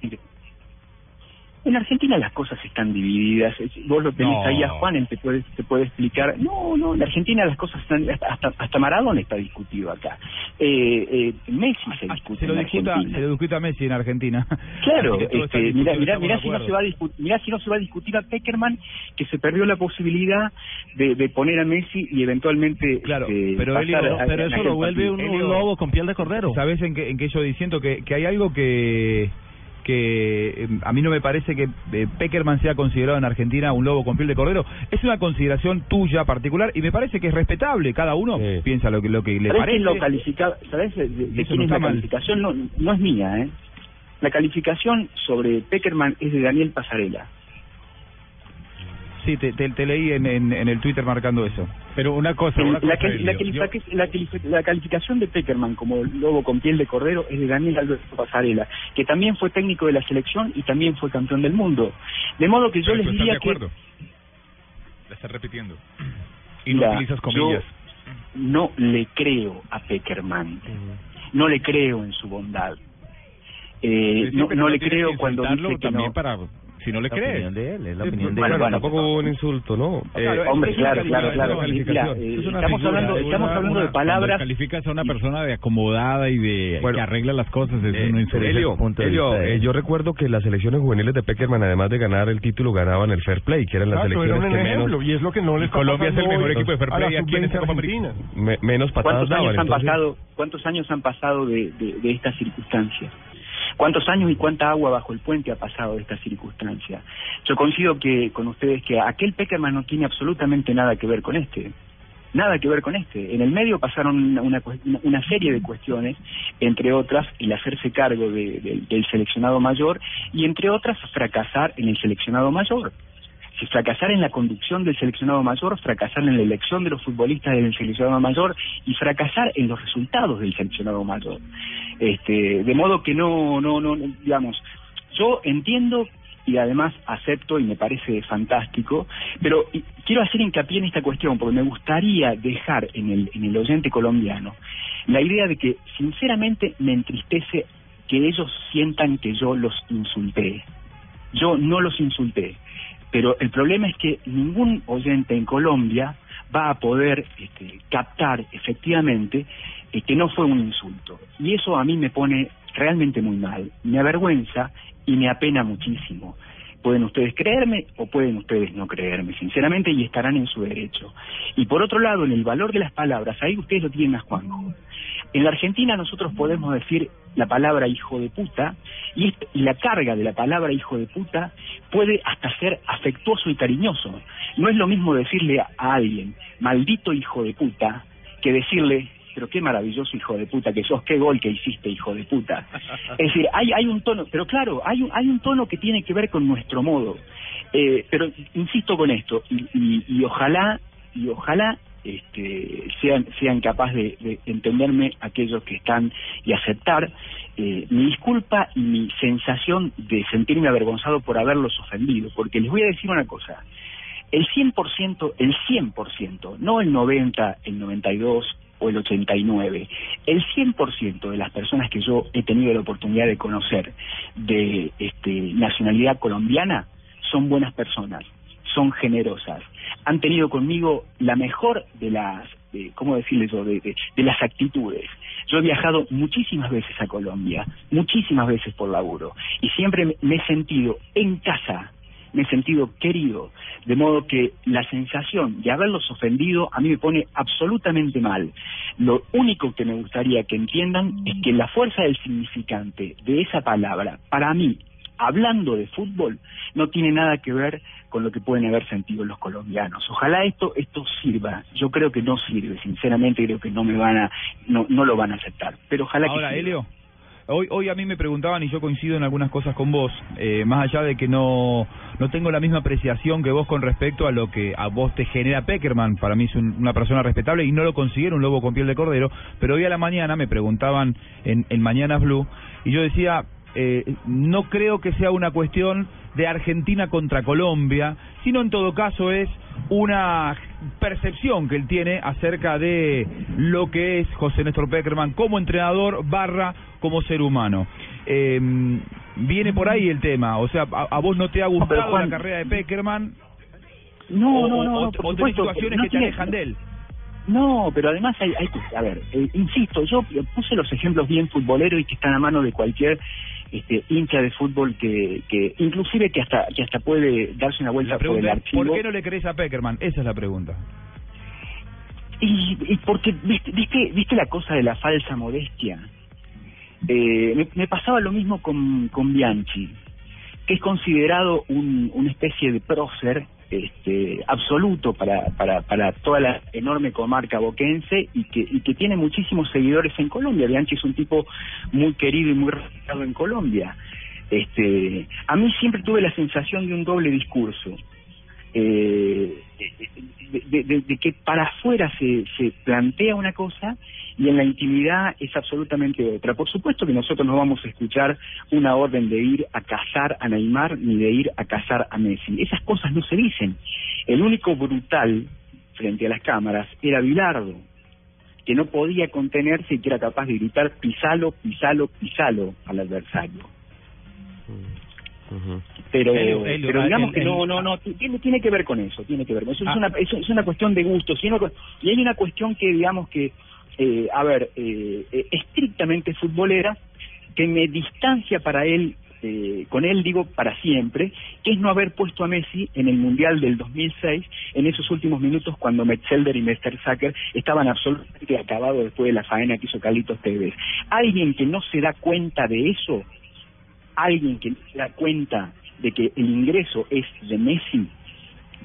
en Argentina las cosas están divididas. Vos lo tenés No. ahí a Juan, él te puede, te puede explicar. No, no, en Argentina las cosas están. Hasta, hasta Maradona está discutido acá. Eh, eh, Messi se discute. Se lo en discuta, Argentina. se lo discuta a Messi en Argentina. Claro, este, mira, discutido, mira, estamos mira de si no se va a discutir, mira si no se va a discutir a Peckerman que se perdió la posibilidad de, de poner a Messi y eventualmente claro, pero Elio, pero eso lo vuelve un, un lobo con piel de cordero. ¿Sabes en qué, en qué yo diciendo que, que hay algo que que eh, a mí no me parece que eh, Peckerman sea considerado en Argentina un lobo con piel de cordero. Es una consideración tuya particular y me parece que es respetable. Cada uno piensa lo que lo que le ¿Sabés parece. lo califica? ¿Sabés de, quién no es la mal. calificación? No, no es mía, ¿eh? La calificación sobre Peckerman es de Daniel Pasarela. Sí, te, te, te leí en, en, en el Twitter marcando eso. Pero una cosa, una la, cosa. Yo- calificación de Peckerman como lobo con piel de cordero es de Daniel Alberto Pasarela, que también fue técnico de la selección y también fue campeón del mundo. De modo que yo Pero les diría de que acuerdo. La estás repitiendo. Y no utilizas comillas. yo no le creo a Peckerman. No le creo en su bondad. Eh, no, pero no no le creo que cuando dice que también no. para si no le La crees. opinión de él, es la opinión de él. bueno, Tampoco hubo un insulto, ¿no? Claro, Eh, Hombre, claro, claro, claro. estamos figura, hablando, estamos de palabras. Calificas a una persona de acomodada y de Bueno. que arregla las cosas es Eh, un insulto. Elio, Elio, eh, yo recuerdo que las selecciones juveniles de Peckerman, además de ganar el título, ganaban el Fair Play, que eran las era un que menos, y es lo que no le está Colombia es el mejor hoy equipo de Fair Play aquí en esta sub-20 Copa argentina. me- menos patadas ¿Cuántos años daban. han entonces- pasado? ¿Cuántos años han pasado de estas circunstancias? ¿Cuántos años y cuánta agua bajo el puente ha pasado de esta circunstancia? Yo coincido que con ustedes que aquel Peckerman no tiene absolutamente nada que ver con este. Nada que ver con este. En el medio pasaron una, una, una serie de cuestiones, entre otras el hacerse cargo de- del seleccionado mayor y entre otras fracasar en el seleccionado mayor. Si fracasar en la conducción del seleccionado mayor, fracasar en la elección de los futbolistas del seleccionado mayor y fracasar en los resultados del seleccionado mayor. Este, de modo que no, no, no, digamos, yo entiendo y además acepto y me parece fantástico, pero quiero hacer hincapié en esta cuestión porque me gustaría dejar en el, en el oyente colombiano la idea de que sinceramente me entristece que ellos sientan que yo los insulté. Yo no los insulté, pero el problema es que ningún oyente en Colombia va a poder este, captar efectivamente eh, que no fue un insulto. Y eso a mí me pone realmente muy mal, me avergüenza y me apena muchísimo. Pueden ustedes creerme o pueden ustedes no creerme, sinceramente, y estarán en su derecho. Y por otro lado, en el valor de las palabras, ahí ustedes lo tienen a Juanjo. En la Argentina nosotros podemos decir la palabra hijo de puta y, est- y la carga de la palabra hijo de puta puede hasta ser afectuoso y cariñoso. No es lo mismo decirle a alguien maldito hijo de puta que decirle pero qué maravilloso hijo de puta que sos, qué gol que hiciste hijo de puta. Es decir, hay, hay un tono, pero claro, hay un, hay un tono que tiene que ver con nuestro modo. Eh, pero insisto con esto, y, y, y ojalá, y ojalá este, sean, sean capaces de, de entenderme aquellos que están y aceptar eh, mi disculpa y mi sensación de sentirme avergonzado por haberlos ofendido. Porque les voy a decir una cosa, el 100%, el 100%, no el 90, el 92 o el 89, el 100% de las personas que yo he tenido la oportunidad de conocer de este, nacionalidad colombiana son buenas personas, son generosas, han tenido conmigo la mejor de las, eh, ¿cómo decirles yo?, de, de- de las actitudes. Yo he viajado muchísimas veces a Colombia, muchísimas veces por laburo, y siempre me he sentido en casa, me he sentido querido, de modo que la sensación de haberlos ofendido a mí me pone absolutamente mal. Lo único que me gustaría que entiendan es que la fuerza del significante de esa palabra, para mí, hablando de fútbol, no tiene nada que ver con lo que pueden haber sentido los colombianos. Ojalá esto esto sirva. Yo creo que no sirve, sinceramente creo que no me van a no no lo van a aceptar, pero ojalá Ahora, que sirva. Helio, hoy, hoy a mí me preguntaban y yo coincido en algunas cosas con vos, eh, más allá de que no, no tengo la misma apreciación que vos con respecto a lo que a vos te genera Peckerman, para mí es un- una persona respetable y no lo considero un lobo con piel de cordero, pero hoy a la mañana me preguntaban en, en Mañanas Blue y yo decía, eh, no creo que sea una cuestión de Argentina contra Colombia, sino en todo caso es una percepción que él tiene acerca de lo que es José Néstor Peckerman como entrenador barra como ser humano. Eh, viene por ahí el tema, o sea, a, a vos no te ha gustado Juan- la carrera de Peckerman No, o, no, no, o- no, o por tenés situaciones no que te alejan de él. No, pero además hay, hay que, a ver, eh, insisto, yo puse los ejemplos bien futboleros y que están a mano de cualquier este, hincha de fútbol que, que inclusive que hasta que hasta puede darse una vuelta por el archivo. ¿por qué no le crees a Peckerman? Esa es la pregunta. Y, y porque, viste, viste, viste la cosa de la falsa modestia. Eh, me, me pasaba lo mismo con, con Bianchi, que es considerado un, una especie de prócer este, absoluto para, para, para toda la enorme comarca boquense y que, y que tiene muchísimos seguidores en Colombia. Bianchi es un tipo muy querido y muy respetado en Colombia. Este, a mí siempre tuve la sensación de un doble discurso. Eh, de, que para afuera se, se plantea una cosa y en la intimidad es absolutamente otra. Por supuesto que nosotros no vamos a escuchar una orden de ir a cazar a Neymar ni de ir a cazar a Messi. Esas cosas no se dicen. El único brutal frente a las cámaras era Bilardo, que no podía contenerse y que era capaz de gritar pisalo, pisalo, pisalo al adversario. Pero pero ah, digamos el- que no no no tiene tiene que ver con eso tiene que ver con eso. Ah. es una es, es una cuestión de gustos y, hay una cu- y hay una cuestión que digamos que eh, a ver eh, eh, estrictamente futbolera que me distancia para él eh, con él digo para siempre que es no haber puesto a Messi en el mundial del 2006 en esos últimos minutos cuando Metzelder y Mertesacker estaban absolutamente acabados después de la faena que hizo Carlitos Tevez. Alguien que no se da cuenta de eso alguien que se da cuenta de que el ingreso es de Messi,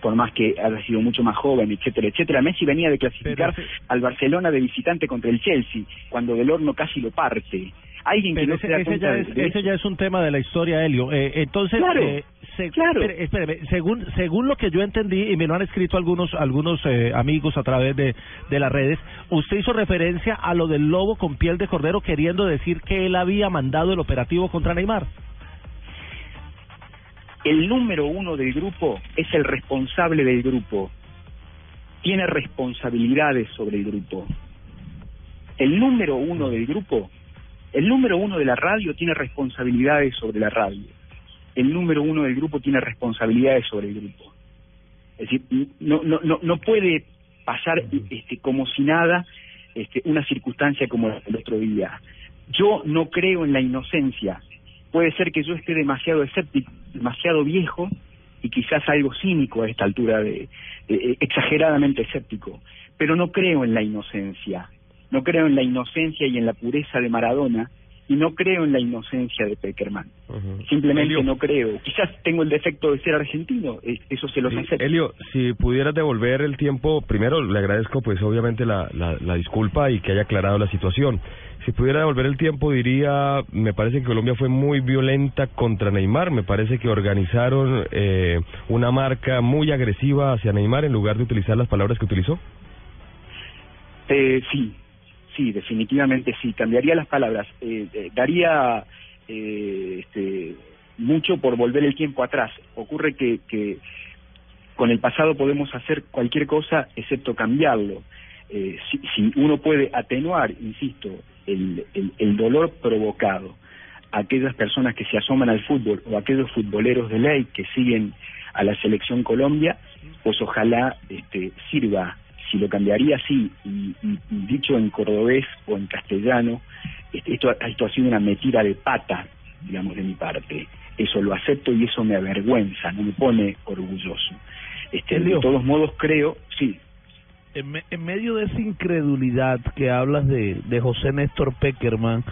por más que haya sido mucho más joven, etcétera, etcétera, Messi venía de clasificar al Barcelona de visitante contra el Chelsea, cuando Del Horno casi lo parte. Alguien que no ese, se da ese cuenta ya de, de ese eso. ya es un tema de la historia, Helio. Eh, entonces, Claro. eh, se- espéreme, según según lo que yo entendí y me lo han escrito algunos algunos eh, amigos a través de, de las redes, usted hizo referencia a lo del lobo con piel de cordero queriendo decir que él había mandado el operativo contra Neymar. El número uno del grupo es el responsable del grupo. Tiene responsabilidades sobre el grupo. El número uno del grupo, el número uno de la radio tiene responsabilidades sobre la radio. El número uno del grupo tiene responsabilidades sobre el grupo. Es decir, no, no, no, no puede pasar este, como si nada este, una circunstancia como la del otro día. Yo no creo en la inocencia. Puede ser que yo esté demasiado escéptico, demasiado viejo y quizás algo cínico a esta altura, de, de- exageradamente escéptico, pero no creo en la inocencia. No creo en la inocencia y en la pureza de Maradona y no creo en la inocencia de Peckerman. Simplemente Elio. no creo. Quizás tengo el defecto de ser argentino, eh, eso se los Sí, acepto. Elio, si pudieras devolver el tiempo, primero le agradezco pues obviamente la, la, la disculpa y que haya aclarado la situación. Si pudiera devolver el tiempo diría, me parece que Colombia fue muy violenta contra Neymar, me parece que organizaron eh, una marca muy agresiva hacia Neymar en lugar de utilizar las palabras que utilizó. Eh, sí, sí, definitivamente sí. Cambiaría las palabras. Eh, eh, daría eh, este, mucho por volver el tiempo atrás. Ocurre que, que con el pasado podemos hacer cualquier cosa excepto cambiarlo. Eh, si, si uno puede atenuar, insisto, el, el, el dolor provocado a aquellas personas que se asoman al fútbol o a aquellos futboleros de ley que siguen a la selección Colombia, pues ojalá este, sirva. Si lo cambiaría así, y, y- y dicho en cordobés o en castellano, este, esto, esto ha sido una metida de pata, digamos, de mi parte. Eso lo acepto y eso me avergüenza, no me pone orgulloso. Este, de todos modos creo, sí, En, me- en medio de esa incredulidad que hablas de, de José Néstor Peckerman,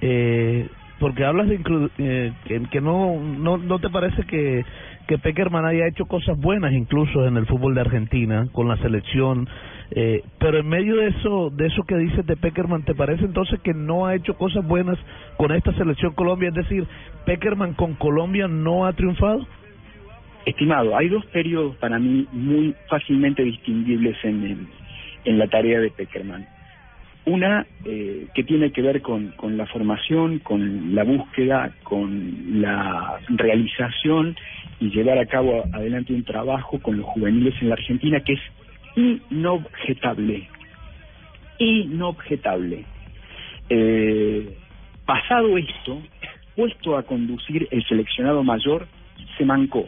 eh, porque hablas de eh, que, que no, no no te parece que que Peckerman haya hecho cosas buenas incluso en el fútbol de Argentina con la selección, eh, pero en medio de eso de eso que dices de Peckerman, ¿te parece entonces que no ha hecho cosas buenas con esta selección Colombia? Es decir, Peckerman con Colombia no ha triunfado. Estimado, hay dos periodos para mí muy fácilmente distinguibles en, el- en la tarea de Peckerman. Una eh, que tiene que ver con, la formación, con la búsqueda, con la realización y llevar a cabo adelante un trabajo con los juveniles en la Argentina que es inobjetable. Inobjetable. Eh, pasado esto, puesto a conducir el seleccionado mayor, se mancó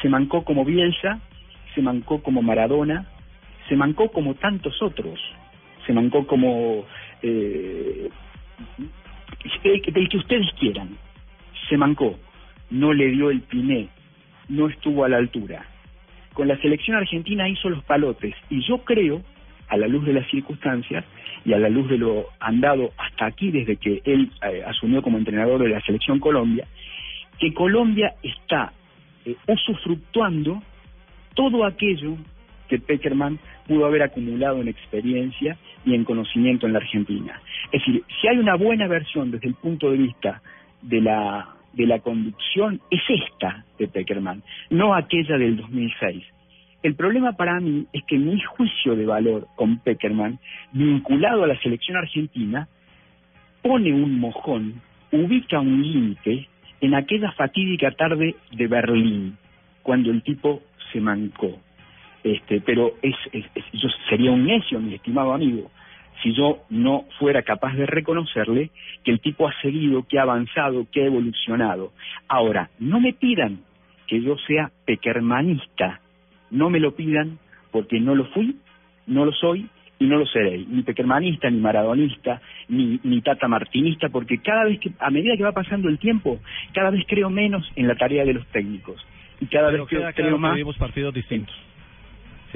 se mancó como Bielsa, se mancó como Maradona, se mancó como tantos otros, se mancó como eh, del que ustedes quieran, se mancó, no le dio el piné, no estuvo a la altura. Con la selección argentina hizo los palotes y yo creo, a la luz de las circunstancias y a la luz de lo andado hasta aquí desde que él eh, asumió como entrenador de la selección Colombia, que Colombia está eh, usufructuando todo aquello que Peckerman pudo haber acumulado en experiencia y en conocimiento en la Argentina. Es decir, si hay una buena versión desde el punto de vista de la de la conducción es esta de Peckerman, no aquella del 2006. El problema para mí es que mi juicio de valor con Peckerman, vinculado a la selección argentina, pone un mojón, ubica un límite en aquella fatídica tarde de Berlín, cuando el tipo se mancó. Este, pero es, es- es- yo sería un necio, mi estimado amigo, si yo no fuera capaz de reconocerle que el tipo ha seguido, que ha avanzado, que ha evolucionado. Ahora, no me pidan que yo sea pequermanista, no me lo pidan porque no lo fui, no lo soy y no lo seré, ni pequermanista, ni maradonista, ni, ni tata martinista, porque cada vez que, a medida que va pasando el tiempo, cada vez creo menos en la tarea de los técnicos y cada Pero vez creo, creo más partidos distintos.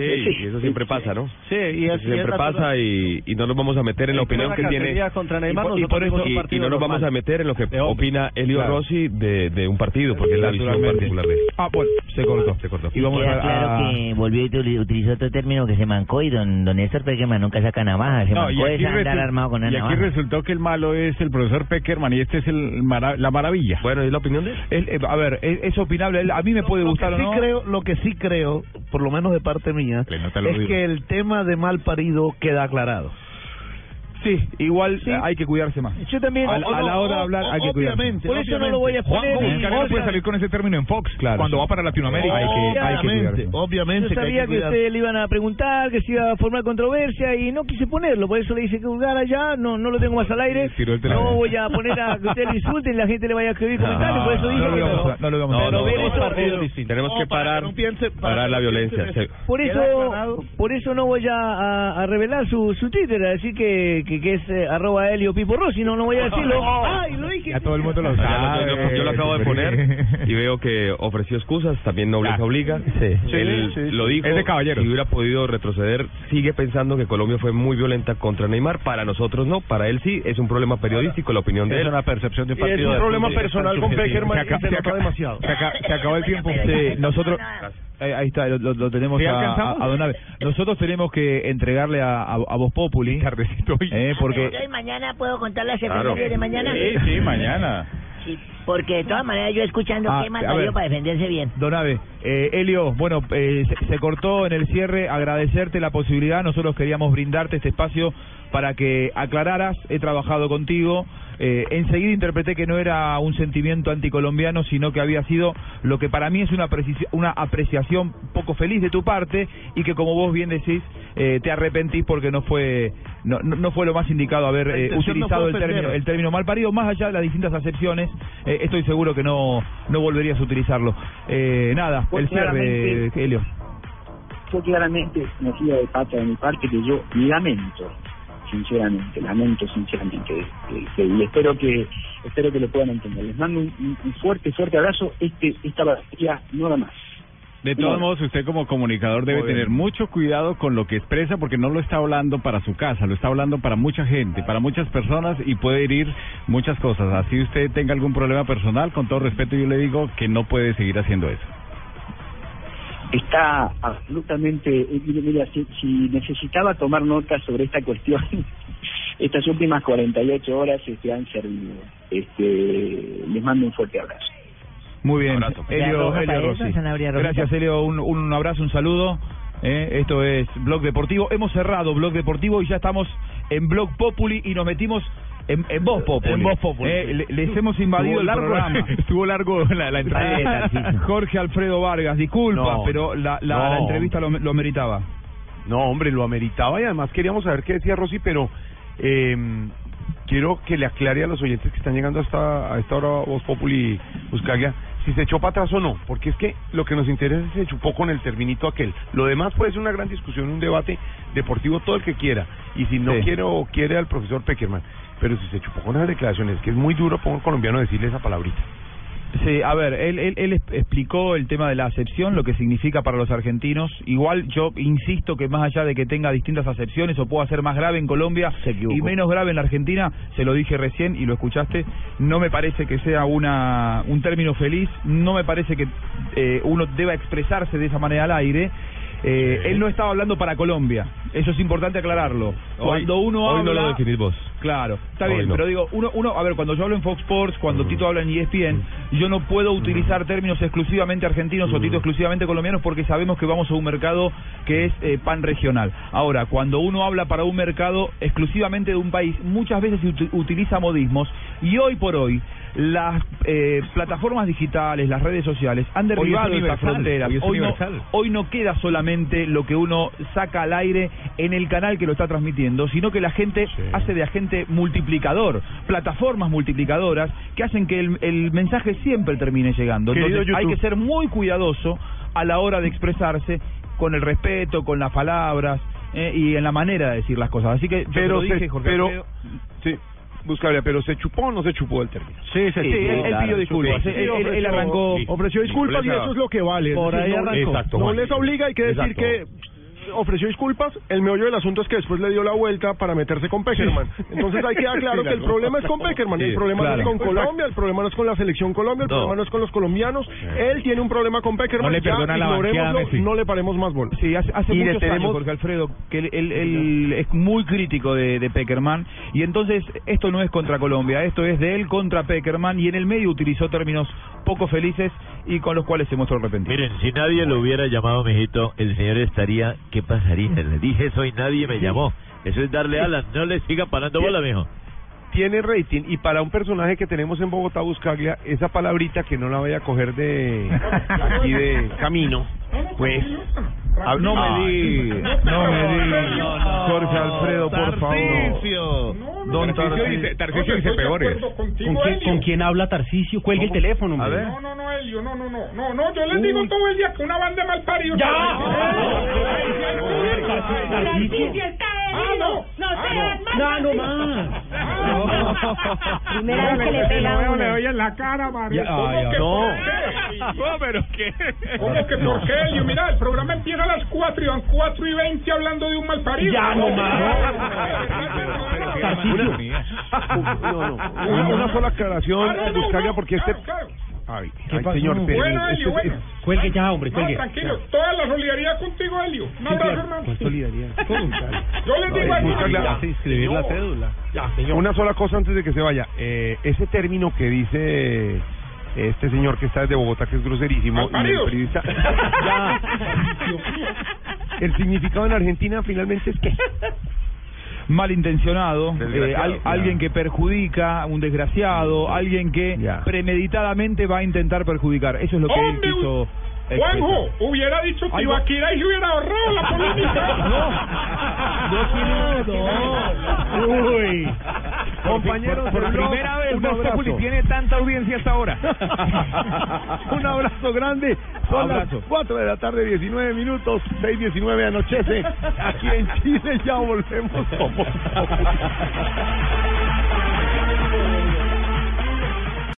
Sí, y eso siempre pasa, ¿no? Sí, y Eso siempre pasa y, y no nos vamos a meter en la opinión que tiene contra Neymar, y, por- y nosotros por eso- y- y no nos normal. vamos a meter en lo que opina Elio Claro. Rossi de, de un partido porque es la visión particular de. Ah, bueno, se cortó. Se cortó. Y vamos Queda a, claro a- que volvió y util- utilizó otro término que se mancó y don, don Néstor Peckerman nunca saca navaja, se No, mancó es andar resu- armado con una y aquí navaja. resultó que el malo es el profesor Peckerman y este es el mara- la maravilla. Bueno, ¿y la opinión de él? él, eh, a ver, es, es opinable. él- A mí me puede Lo gustar que o sí no. creo, lo que sí creo, por lo menos de parte mía, Es que el tema de mal parido queda aclarado. Sí, igual eh, hay que cuidarse más. Yo también. A, a la hora de hablar hay que cuidarse. Obviamente, Por eso no lo voy a Juan, poner. ¿cómo en es que no puede salir con ese término en Fox Claro, cuando sí. va para Latinoamérica. Hay que, hay que Obviamente, cuidarse. obviamente Yo sabía que que ustedes le iban a preguntar, que se iba a formar controversia y no quise ponerlo, por eso le hice que juzgara ya, no no lo tengo más al aire. No voy a poner a que ustedes lo insulten y la gente le vaya a escribir comentarios, por eso dije no lo que vamos no. a- no lo vamos a No. Tenemos que parar, parar la no violencia. Por eso, por eso no voy a, revelar su, su Twitter, a decir que, que, que es eh, arroba Helio Pipo Rossi, no, no voy a decirlo. Ay, lo dije. Ya todo el mundo lo sabe. yo, yo lo acabo de poner y veo que ofreció excusas, también nobleza Ah, obliga. sí. Él Sí, sí, lo dijo, Es de caballeros. si hubiera podido retroceder, sigue pensando que Colombia fue muy violenta contra Neymar, para nosotros no, para él sí, es un problema periodístico, la opinión de Es él. una percepción de un Y es partido. un problema personal con subjetivo. Peckerman Se y acaba- se acaba- demasiado. Se, aca- se acabó el tiempo. Sí, nosotros. Ahí, ahí está, lo, lo- lo tenemos ¿Sí a, a, a Don Abe. Nosotros tenemos que entregarle a, a, a Voz Populi. Tardecito hoy. Eh, porque. Entonces mañana puedo contar las Claro. de mañana. Sí, sí, mañana. Sí, porque de todas maneras yo escuchando Ah, qué más a salió ver. para defenderse bien. Don Abe, eh, Elio, bueno, eh, se, se cortó en el cierre, agradecerte la posibilidad, nosotros queríamos brindarte este espacio para que aclararas, he trabajado contigo, eh, enseguida interpreté que no era un sentimiento anticolombiano, sino que había sido lo que para mí es una, una apreciación poco feliz de tu parte y que como vos bien decís, eh, te arrepentís porque no fue no, no- no fue lo más indicado haber eh, no utilizado el término, el término mal parido, más allá de las distintas acepciones, eh, estoy seguro que no, no volverías a utilizarlo. Eh, nada, Pues el cierre, claramente- Helio. fue claramente metida de pata de mi parte que yo lamento sinceramente lamento sinceramente este, y espero que espero que lo puedan entender. Les mando un, fuerte fuerte abrazo. Este esta batería no da más. De todos modos, usted como comunicador debe tener mucho cuidado con lo que expresa porque no lo está hablando para su casa, lo está hablando para mucha gente, para muchas personas y puede herir muchas cosas. Así usted tenga algún problema personal, con todo respeto yo le digo que no puede seguir haciendo eso. Está absolutamente eh, mire, mira, si, si necesitaba tomar nota sobre esta cuestión estas últimas 48 horas este, han servido este les mando un fuerte abrazo Muy bien, Abrazo. Rossi. Rosita. Gracias, Elio. Un, un abrazo, un saludo. Eh, esto es Blog Deportivo. Hemos cerrado Blog Deportivo y ya estamos en Blog Populi y nos metimos en, en Voz Populi. En Voz Populi. Eh, le- les hemos invadido el largo, programa. estuvo largo la, la entrada. Jorge Alfredo Vargas, disculpa, No, pero la, la, no. la entrevista lo, lo meritaba. No, hombre, lo ameritaba y además queríamos saber qué decía Rossi, pero eh, quiero que le aclare a los oyentes que están llegando hasta a esta hora Voz Populi Buscagia si se echó para atrás o no, porque es que lo que nos interesa es si se chupó con el terminito aquel. Lo demás puede ser una gran discusión, un debate deportivo, todo el que quiera. Y si no Sí. quiere o quiere al profesor Peckerman, pero si se chupó con esas declaraciones, que es muy duro para un colombiano decirle esa palabrita. Sí, a ver, él, él, él explicó el tema de la acepción, lo que significa para los argentinos. Igual yo insisto que más allá de que tenga distintas acepciones o pueda ser más grave en Colombia y menos grave en la Argentina, se lo dije recién y lo escuchaste, no me parece que sea una un término feliz, no me parece que eh, uno deba expresarse de esa manera al aire. Eh, Él no estaba hablando para Colombia, eso es importante aclararlo. Cuando uno hoy habla... no lo definís vos. Claro, está Hoy bien, no. pero digo, uno, uno, a ver, cuando yo hablo en Fox Sports, cuando Tito habla en ESPN, yo no puedo utilizar términos exclusivamente argentinos o Tito exclusivamente colombianos porque sabemos que vamos a un mercado que es eh, pan regional. Ahora, cuando uno habla para un mercado exclusivamente de un país, muchas veces utiliza modismos y hoy por hoy las eh, plataformas digitales, las redes sociales han derribado estas fronteras. hoy es no, universal. hoy no queda solamente lo que uno saca al aire en el canal que lo está transmitiendo, sino que la gente hace de agente multiplicador, plataformas multiplicadoras que hacen que el, el mensaje siempre termine llegando. Querido Entonces hay que ser muy cuidadoso a la hora de expresarse con el respeto, con las palabras eh, y en la manera de decir las cosas. Así que yo te Pero, lo dije, Jorge pero Alfredo. sí, Buscalia, pero ¿se chupó o no se chupó el término? Sí, Sí, él, él pidió disculpas. Él, él- él arrancó. ofreció disculpas y eso es lo que vale. Por ahí arrancó. no les obliga, hay que decir Exacto. que ofreció disculpas, el meollo del asunto es que después le dio la vuelta para meterse con Peckerman. Entonces hay que quedar claro que el problema es con Peckerman, el problema no es con Colombia, el problema no es con la selección Colombia, el No. problema no es con los colombianos. Él tiene un problema con Peckerman, No le ya perdona la banqueada a ignorémoslo, Messi. no le paremos más bola. Sí, hace, hace Y le muchos años, tenemos- Jorge Alfredo, que él, él- él es muy crítico de, de Peckerman y entonces esto no es contra Colombia, esto es de él contra Peckerman y en el medio utilizó términos poco felices y con los cuales se mostró arrepentido. Miren, si nadie lo hubiera llamado, mijito, el señor estaría, ¿qué pasaría? Le dije eso y nadie me llamó. Eso es darle alas, no le siga parando bola, mijo. tiene rating y para un personaje que tenemos en Bogotá Buscaglia, esa palabrita que no la vaya a coger de aquí de camino, pues Ah, no me di, no me di, Jorge Alfredo, por favor. Don Tarcisio dice- Tarcisio dice peores. ¿Con quién, ¿Con quién habla Tarcisio? Cuelgue el teléfono, A hombre. ver. No, no, no, Elio, no, no, no, no, no, yo les digo todo el día que una banda de malparidos. ¡Ya! Tarcisio está Ah, no. No, no más. Primera vez que le pega a uno. le doy en la cara, Mario. Ya, ¿Cómo que no. por qué? No, pero qué. ¿Cómo que por qué, Elio? Mira, el programa empieza a las 4 y van 4 y 20 hablando de un malparido. Ya, no más. No, no. Una, sola aclaración, Ah, no, eh, no, no, porque este... Ay, ¿Qué ay, señor, pero Bueno, este- Elio, bueno. Cuelgue ya, hombre, No, cuelgue. tranquilo, toda la solidaridad contigo, Elio. Un abrazo, hermano. con solidaridad. Yo les digo. Buscaglia, Ya, inscribir la cédula. Una sola cosa antes de que se vaya. Eh, ese término que dice este señor que está desde Bogotá, que es groserísimo, y el periodista... Ya. El significado en Argentina finalmente es que... malintencionado, eh, al- alguien que perjudica, un desgraciado, alguien que premeditadamente va a intentar perjudicar. Eso es lo que él quiso. Juanjo, hubiera dicho Ay, Tibaquira y hubiera ahorrado la polémica. No, Uy. Compañeros, por, primera vez un. Populi tiene tanta audiencia hasta ahora. un abrazo grande. Son Abrazo. las 4 de la tarde, 19 minutos. 6.19 anochece. Aquí en Chile ya volvemos como.